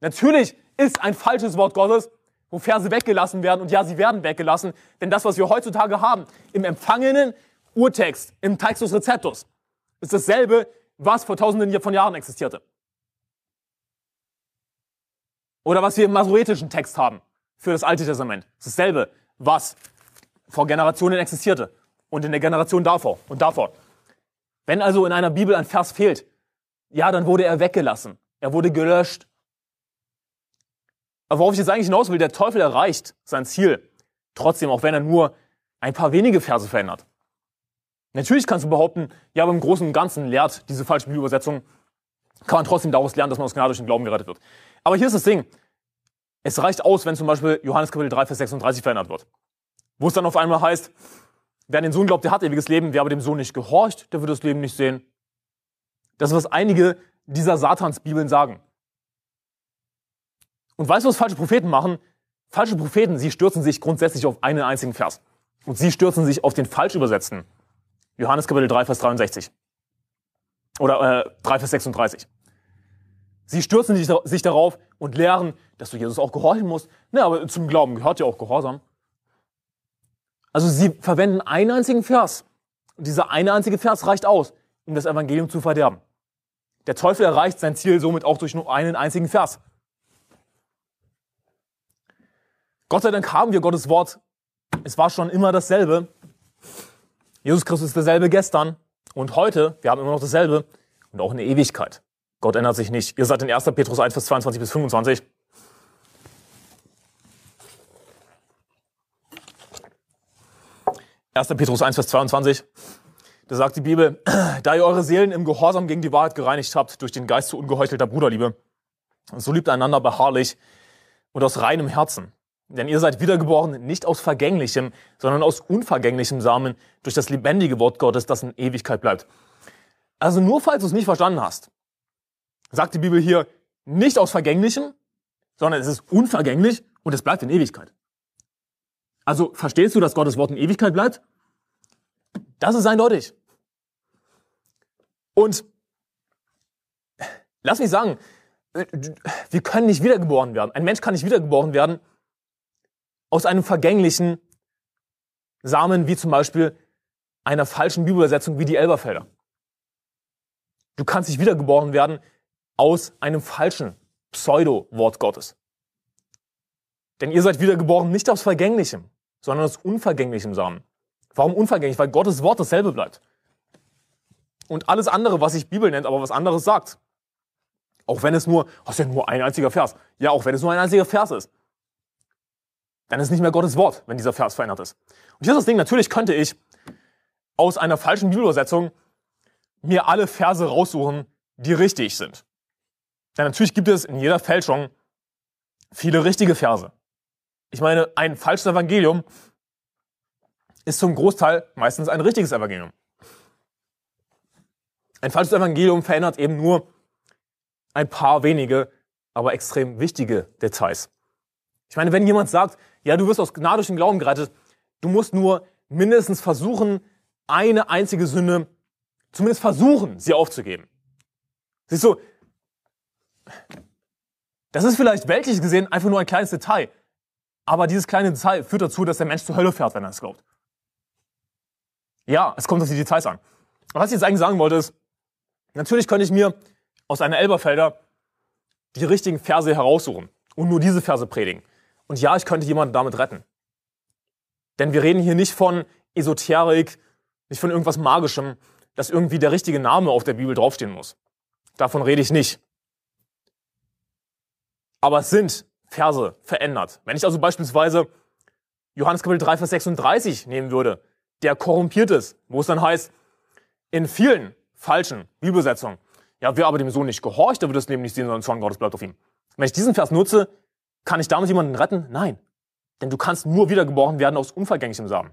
A: Natürlich ist ein falsches Wort Gottes, wo Verse weggelassen werden und ja, sie werden weggelassen, denn das, was wir heutzutage haben, im empfangenen Urtext, im Textus Receptus, ist dasselbe, was vor tausenden von Jahren existierte. Oder was wir im masoretischen Text haben für das Alte Testament. Das ist dasselbe, was vor Generationen existierte und in der Generation davor und davor. Wenn also in einer Bibel ein Vers fehlt, ja, dann wurde er weggelassen. Er wurde gelöscht. Aber worauf ich jetzt eigentlich hinaus will, der Teufel erreicht sein Ziel. Trotzdem, auch wenn er nur ein paar wenige Verse verändert. Natürlich kannst du behaupten, ja, aber im Großen und Ganzen lehrt diese falsche Bibelübersetzung, kann man trotzdem daraus lernen, dass man aus Gnade durch den Glauben gerettet wird. Aber hier ist das Ding. Es reicht aus, wenn zum Beispiel Johannes Kapitel 3, Vers 36 verändert wird. Wo es dann auf einmal heißt, Wer an den Sohn glaubt, der hat ewiges Leben. Wer aber dem Sohn nicht gehorcht, der wird das Leben nicht sehen. Das ist, was einige dieser Satansbibeln sagen. Und weißt du, was falsche Propheten machen? Falsche Propheten, sie stürzen sich grundsätzlich auf einen einzigen Vers. Und sie stürzen sich auf den falsch übersetzten. Johannes Kapitel 3, Vers 63. Oder äh, 3, Vers 36. Sie stürzen sich, sich darauf und lehren, dass du Jesus auch gehorchen musst. Na, aber zum Glauben gehört ja auch Gehorsam. Also sie verwenden einen einzigen Vers. Und dieser eine einzige Vers reicht aus, um das Evangelium zu verderben. Der Teufel erreicht sein Ziel somit auch durch nur einen einzigen Vers. Gott sei Dank haben wir Gottes Wort. Es war schon immer dasselbe. Jesus Christus ist derselbe gestern und heute. Wir haben immer noch dasselbe und auch in der Ewigkeit. Gott ändert sich nicht. Ihr seid in 1. Petrus 1, Vers 22 bis 25. 1. Petrus 1, Vers 22. Da sagt die Bibel, da ihr eure Seelen im Gehorsam gegen die Wahrheit gereinigt habt durch den Geist zu ungeheuchelter Bruderliebe, so liebt einander beharrlich und aus reinem Herzen. Denn ihr seid wiedergeboren nicht aus vergänglichem, sondern aus unvergänglichem Samen durch das lebendige Wort Gottes, das in Ewigkeit bleibt. Also nur falls du es nicht verstanden hast, sagt die Bibel hier nicht aus vergänglichem, sondern es ist unvergänglich und es bleibt in Ewigkeit. Also verstehst du, dass Gottes Wort in Ewigkeit bleibt? Das ist eindeutig. Und lass mich sagen, wir können nicht wiedergeboren werden. Ein Mensch kann nicht wiedergeboren werden aus einem vergänglichen Samen, wie zum Beispiel einer falschen Bibelübersetzung wie die Elberfelder. Du kannst nicht wiedergeboren werden aus einem falschen Pseudo-Wort Gottes. Denn ihr seid wiedergeboren nicht aus Vergänglichem, sondern aus unvergänglichem Samen. Warum unvergänglich? Weil Gottes Wort dasselbe bleibt. Und alles andere, was sich Bibel nennt, aber was anderes sagt. Auch wenn es nur, das ja nur ein einziger Vers. Ja, auch wenn es nur ein einziger Vers ist. Dann ist es nicht mehr Gottes Wort, wenn dieser Vers verändert ist. Und hier ist das Ding, natürlich könnte ich aus einer falschen Bibelübersetzung mir alle Verse raussuchen, die richtig sind. Denn natürlich gibt es in jeder Fälschung viele richtige Verse. Ich meine, ein falsches Evangelium ist zum Großteil meistens ein richtiges Evangelium. Ein falsches Evangelium verändert eben nur ein paar wenige, aber extrem wichtige Details. Ich meine, wenn jemand sagt, ja, du wirst aus Gnade durch den Glauben gerettet, du musst nur mindestens versuchen, eine einzige Sünde, zumindest versuchen, sie aufzugeben. Siehst du, das ist vielleicht weltlich gesehen einfach nur ein kleines Detail. Aber dieses kleine Detail führt dazu, dass der Mensch zur Hölle fährt, wenn er es glaubt. Ja, es kommt auf die Details an. Was ich jetzt eigentlich sagen wollte ist, natürlich könnte ich mir aus einer Elberfelder die richtigen Verse heraussuchen und nur diese Verse predigen. Und ja, ich könnte jemanden damit retten. Denn wir reden hier nicht von Esoterik, nicht von irgendwas Magischem, dass irgendwie der richtige Name auf der Bibel draufstehen muss. Davon rede ich nicht. Aber es sind Verse verändert. Wenn ich also beispielsweise Johannes Kapitel 3, Vers 36 nehmen würde, der korrumpiert ist, wo es dann heißt, in vielen falschen Bibelsetzungen, ja, wer aber dem Sohn nicht gehorcht, der wird das Leben nicht sehen, sondern Zorn Gottes bleibt auf ihm. Wenn ich diesen Vers nutze, kann ich damit jemanden retten? Nein. Denn du kannst nur wiedergeboren werden aus unvergänglichem Samen.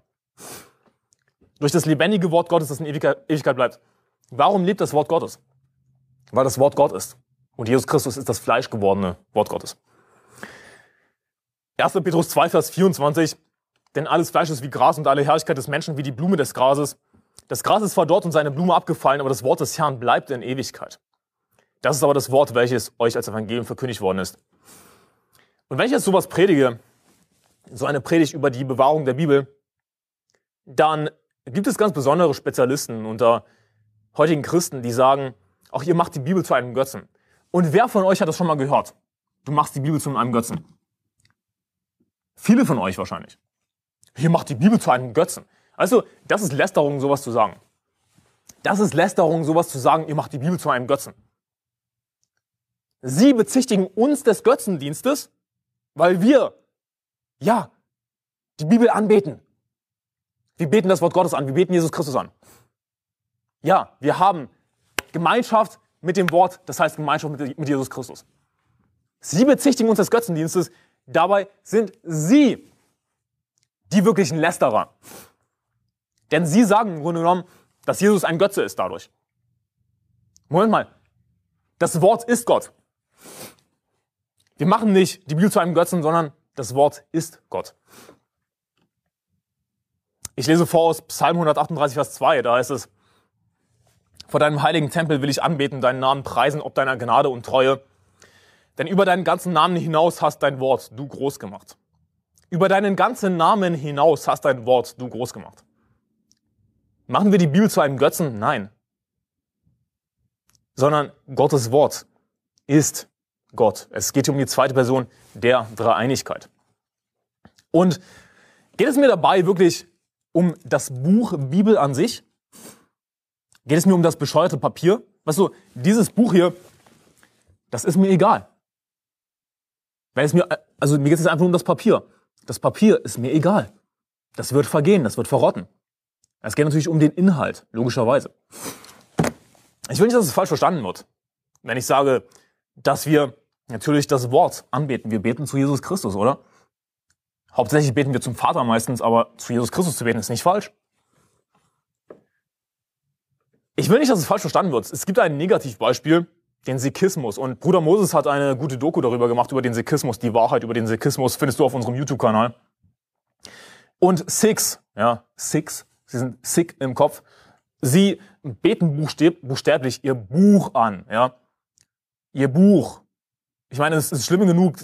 A: Durch das lebendige Wort Gottes, das in Ewigkeit bleibt. Warum lebt das Wort Gottes? Weil das Wort Gott ist. Und Jesus Christus ist das fleischgewordene Wort Gottes. 1. Petrus 2, Vers 24. Denn alles Fleisch ist wie Gras und alle Herrlichkeit des Menschen wie die Blume des Grases. Das Gras ist zwar dort und seine Blume abgefallen, aber das Wort des Herrn bleibt in Ewigkeit. Das ist aber das Wort, welches euch als Evangelium verkündigt worden ist. Und wenn ich jetzt sowas predige, so eine Predigt über die Bewahrung der Bibel, dann gibt es ganz besondere Spezialisten unter heutigen Christen, die sagen, auch ihr macht die Bibel zu einem Götzen. Und wer von euch hat das schon mal gehört? Du machst die Bibel zu einem Götzen. Viele von euch wahrscheinlich. Ihr macht die Bibel zu einem Götzen. Also, das ist Lästerung, sowas zu sagen. Das ist Lästerung, sowas zu sagen, ihr macht die Bibel zu einem Götzen. Sie bezichtigen uns des Götzendienstes, weil wir, ja, die Bibel anbeten. Wir beten das Wort Gottes an, wir beten Jesus Christus an. Ja, wir haben Gemeinschaft mit dem Wort, das heißt Gemeinschaft mit Jesus Christus. Sie bezichtigen uns des Götzendienstes, dabei sind sie die wirklichen Lästerer. Denn sie sagen im Grunde genommen, dass Jesus ein Götze ist dadurch. Moment mal, das Wort ist Gott. Wir machen nicht die Bibel zu einem Götzen, sondern das Wort ist Gott. Ich lese vor aus Psalm 138, Vers 2, da heißt es, vor deinem heiligen Tempel will ich anbeten, deinen Namen preisen, ob deiner Gnade und Treue. Denn über deinen ganzen Namen hinaus hast dein Wort du groß gemacht. Über deinen ganzen Namen hinaus hast dein Wort du groß gemacht. Machen wir die Bibel zu einem Götzen? Nein. Sondern Gottes Wort ist Gott. Es geht hier um die zweite Person der Dreieinigkeit. Und geht es mir dabei wirklich um das Buch Bibel an sich? Geht es mir um das bescheuerte Papier? Weißt du, dieses Buch hier, das ist mir egal. Weil es mir, also mir geht es einfach um das Papier. Das Papier ist mir egal. Das wird vergehen, das wird verrotten. Es geht natürlich um den Inhalt, logischerweise. Ich will nicht, dass es falsch verstanden wird, wenn ich sage, dass wir natürlich das Wort anbeten. Wir beten zu Jesus Christus, oder? Hauptsächlich beten wir zum Vater meistens, aber zu Jesus Christus zu beten ist nicht falsch. Ich will nicht, dass es falsch verstanden wird. Es gibt ein Negativbeispiel, den Sikhismus. Und Bruder Moses hat eine gute Doku darüber gemacht, über den Sikhismus. Die Wahrheit über den Sikhismus findest du auf unserem YouTube-Kanal. Und Sikhs, ja, Sikhs, sie sind Sikh im Kopf, sie beten buchstäblich ihr Buch an, ja. Ihr Buch. Ich meine, es ist schlimm genug,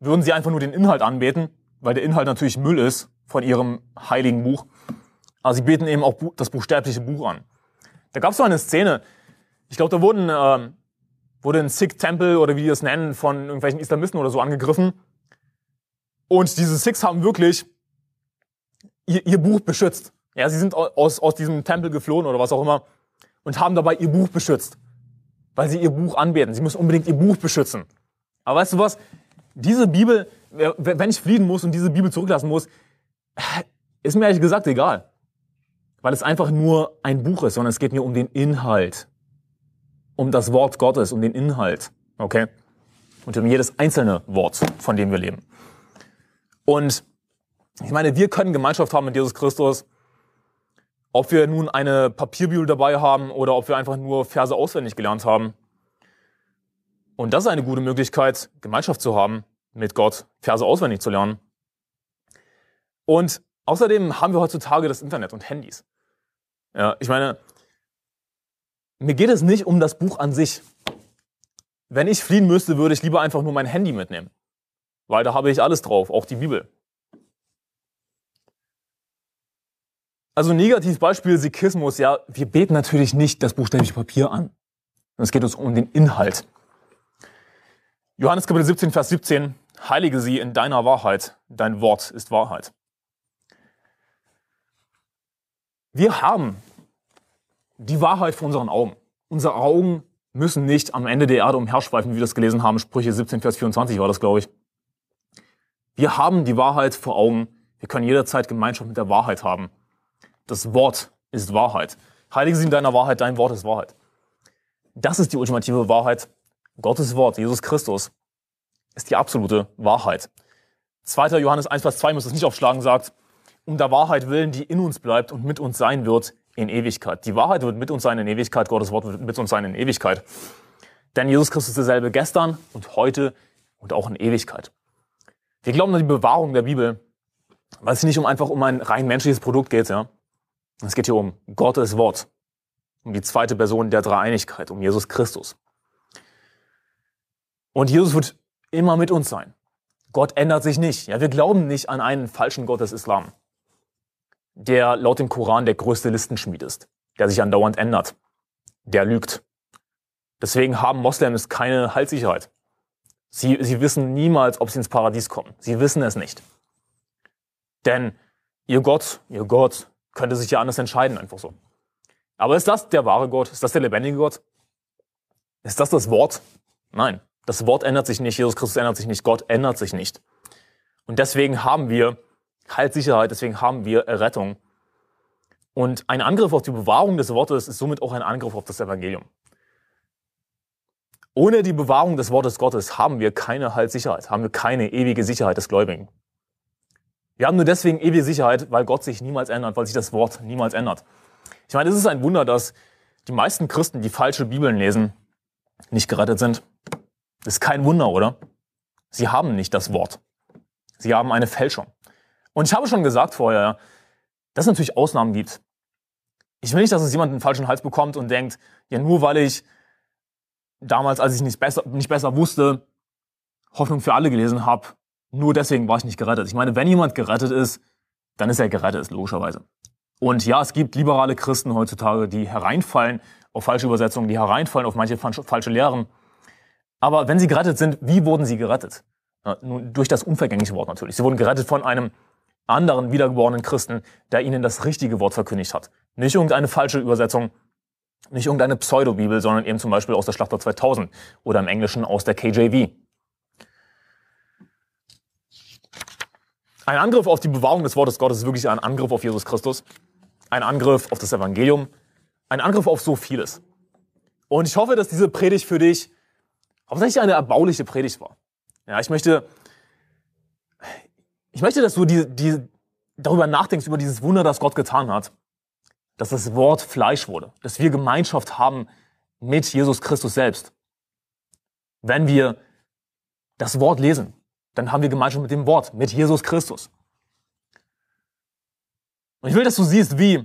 A: würden sie einfach nur den Inhalt anbeten, weil der Inhalt natürlich Müll ist von ihrem heiligen Buch. Aber sie beten eben auch das buchstäbliche Buch an. Da gab es so eine Szene, ich glaube, da wurden, äh, wurde ein Sikh-Tempel oder wie die das nennen, von irgendwelchen Islamisten oder so angegriffen. Und diese Sikhs haben wirklich ihr, ihr Buch beschützt. Ja, sie sind aus, aus diesem Tempel geflohen oder was auch immer und haben dabei ihr Buch beschützt. Weil sie ihr Buch anbeten. Sie müssen unbedingt ihr Buch beschützen. Aber weißt du was? Diese Bibel, wenn ich fliehen muss und diese Bibel zurücklassen muss, ist mir ehrlich gesagt egal weil es einfach nur ein Buch ist, sondern es geht mir um den Inhalt. Um das Wort Gottes, um den Inhalt. Okay? Und um jedes einzelne Wort, von dem wir leben. Und ich meine, wir können Gemeinschaft haben mit Jesus Christus, ob wir nun eine Papierbibel dabei haben oder ob wir einfach nur Verse auswendig gelernt haben. Und das ist eine gute Möglichkeit, Gemeinschaft zu haben mit Gott, Verse auswendig zu lernen. Und außerdem haben wir heutzutage das Internet und Handys. Ja, ich meine, mir geht es nicht um das Buch an sich. Wenn ich fliehen müsste, würde ich lieber einfach nur mein Handy mitnehmen. Weil da habe ich alles drauf, auch die Bibel. Also Negativbeispiel Sikhismus, ja, wir beten natürlich nicht das buchstäbliche Papier an. Es geht uns um den Inhalt. Johannes Kapitel 17, Vers 17, heilige sie in deiner Wahrheit, dein Wort ist Wahrheit. Wir haben die Wahrheit vor unseren Augen. Unsere Augen müssen nicht am Ende der Erde umherschweifen, wie wir das gelesen haben. Sprüche 17, Vers 24 war das, glaube ich. Wir haben die Wahrheit vor Augen. Wir können jederzeit Gemeinschaft mit der Wahrheit haben. Das Wort ist Wahrheit. Heilige sie in deiner Wahrheit, dein Wort ist Wahrheit. Das ist die ultimative Wahrheit. Gottes Wort, Jesus Christus, ist die absolute Wahrheit. 2. Johannes 1, Vers 2 muss es nicht aufschlagen, sagt, um der Wahrheit willen, die in uns bleibt und mit uns sein wird in Ewigkeit. Die Wahrheit wird mit uns sein in Ewigkeit, Gottes Wort wird mit uns sein in Ewigkeit. Denn Jesus Christus ist derselbe gestern und heute und auch in Ewigkeit. Wir glauben an die Bewahrung der Bibel, weil es nicht um einfach um ein rein menschliches Produkt geht, ja. Es geht hier um Gottes Wort, um die zweite Person der Dreieinigkeit, um Jesus Christus. Und Jesus wird immer mit uns sein. Gott ändert sich nicht. Ja, wir glauben nicht an einen falschen Gott des Islam, der laut dem Koran der größte Listenschmied ist, der sich andauernd ändert, der lügt. Deswegen haben Moslems keine Heilssicherheit. Sie, sie wissen niemals, ob sie ins Paradies kommen. Sie wissen es nicht. Denn ihr Gott, ihr Gott könnte sich ja anders entscheiden, einfach so. Aber ist das der wahre Gott? Ist das der lebendige Gott? Ist das das Wort? Nein. Das Wort ändert sich nicht, Jesus Christus ändert sich nicht, Gott ändert sich nicht. Und deswegen haben wir Heilssicherheit, deswegen haben wir Errettung. Und ein Angriff auf die Bewahrung des Wortes ist somit auch ein Angriff auf das Evangelium. Ohne die Bewahrung des Wortes Gottes haben wir keine Heilssicherheit, haben wir keine ewige Sicherheit des Gläubigen. Wir haben nur deswegen ewige Sicherheit, weil Gott sich niemals ändert, weil sich das Wort niemals ändert. Ich meine, es ist ein Wunder, dass die meisten Christen, die falsche Bibeln lesen, nicht gerettet sind. Das ist kein Wunder, oder? Sie haben nicht das Wort. Sie haben eine Fälschung. Und ich habe schon gesagt vorher, dass es natürlich Ausnahmen gibt. Ich will nicht, dass es jemand einen falschen Hals bekommt und denkt, ja, nur weil ich damals, als ich nicht besser, nicht besser wusste, Hoffnung für alle gelesen habe, nur deswegen war ich nicht gerettet. Ich meine, wenn jemand gerettet ist, dann ist er gerettet, logischerweise. Und ja, es gibt liberale Christen heutzutage, die hereinfallen auf falsche Übersetzungen, die hereinfallen auf manche falsche Lehren. Aber wenn sie gerettet sind, wie wurden sie gerettet? Ja, nun, durch das unvergängliche Wort natürlich. Sie wurden gerettet von einem anderen wiedergeborenen Christen, der ihnen das richtige Wort verkündigt hat. Nicht irgendeine falsche Übersetzung, nicht irgendeine Pseudo-Bibel, sondern eben zum Beispiel aus der Schlachter 2000 oder im Englischen aus der KJV. Ein Angriff auf die Bewahrung des Wortes Gottes ist wirklich ein Angriff auf Jesus Christus, ein Angriff auf das Evangelium, ein Angriff auf so vieles. Und ich hoffe, dass diese Predigt für dich hauptsächlich eine erbauliche Predigt war. Ja, ich möchte, ich möchte, dass du die, die, darüber nachdenkst, über dieses Wunder, das Gott getan hat. Dass das Wort Fleisch wurde. Dass wir Gemeinschaft haben mit Jesus Christus selbst. Wenn wir das Wort lesen, dann haben wir Gemeinschaft mit dem Wort, mit Jesus Christus. Und ich will, dass du siehst, wie,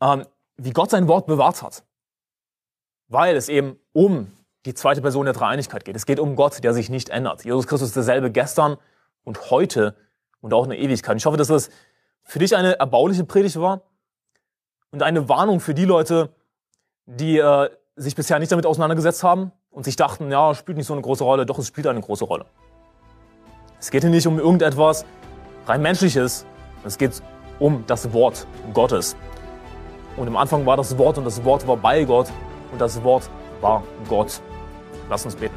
A: ähm, wie Gott sein Wort bewahrt hat. Weil es eben um die zweite Person der Dreieinigkeit geht. Es geht um Gott, der sich nicht ändert. Jesus Christus ist derselbe gestern und heute und auch in der Ewigkeit. Ich hoffe, dass das für dich eine erbauliche Predigt war und eine Warnung für die Leute, die äh, sich bisher nicht damit auseinandergesetzt haben und sich dachten, ja, spielt nicht so eine große Rolle. Doch, es spielt eine große Rolle. Es geht hier nicht um irgendetwas rein Menschliches. Es geht um das Wort Gottes. Und im Anfang war das Wort und das Wort war bei Gott und das Wort war Gott. Lass uns beten.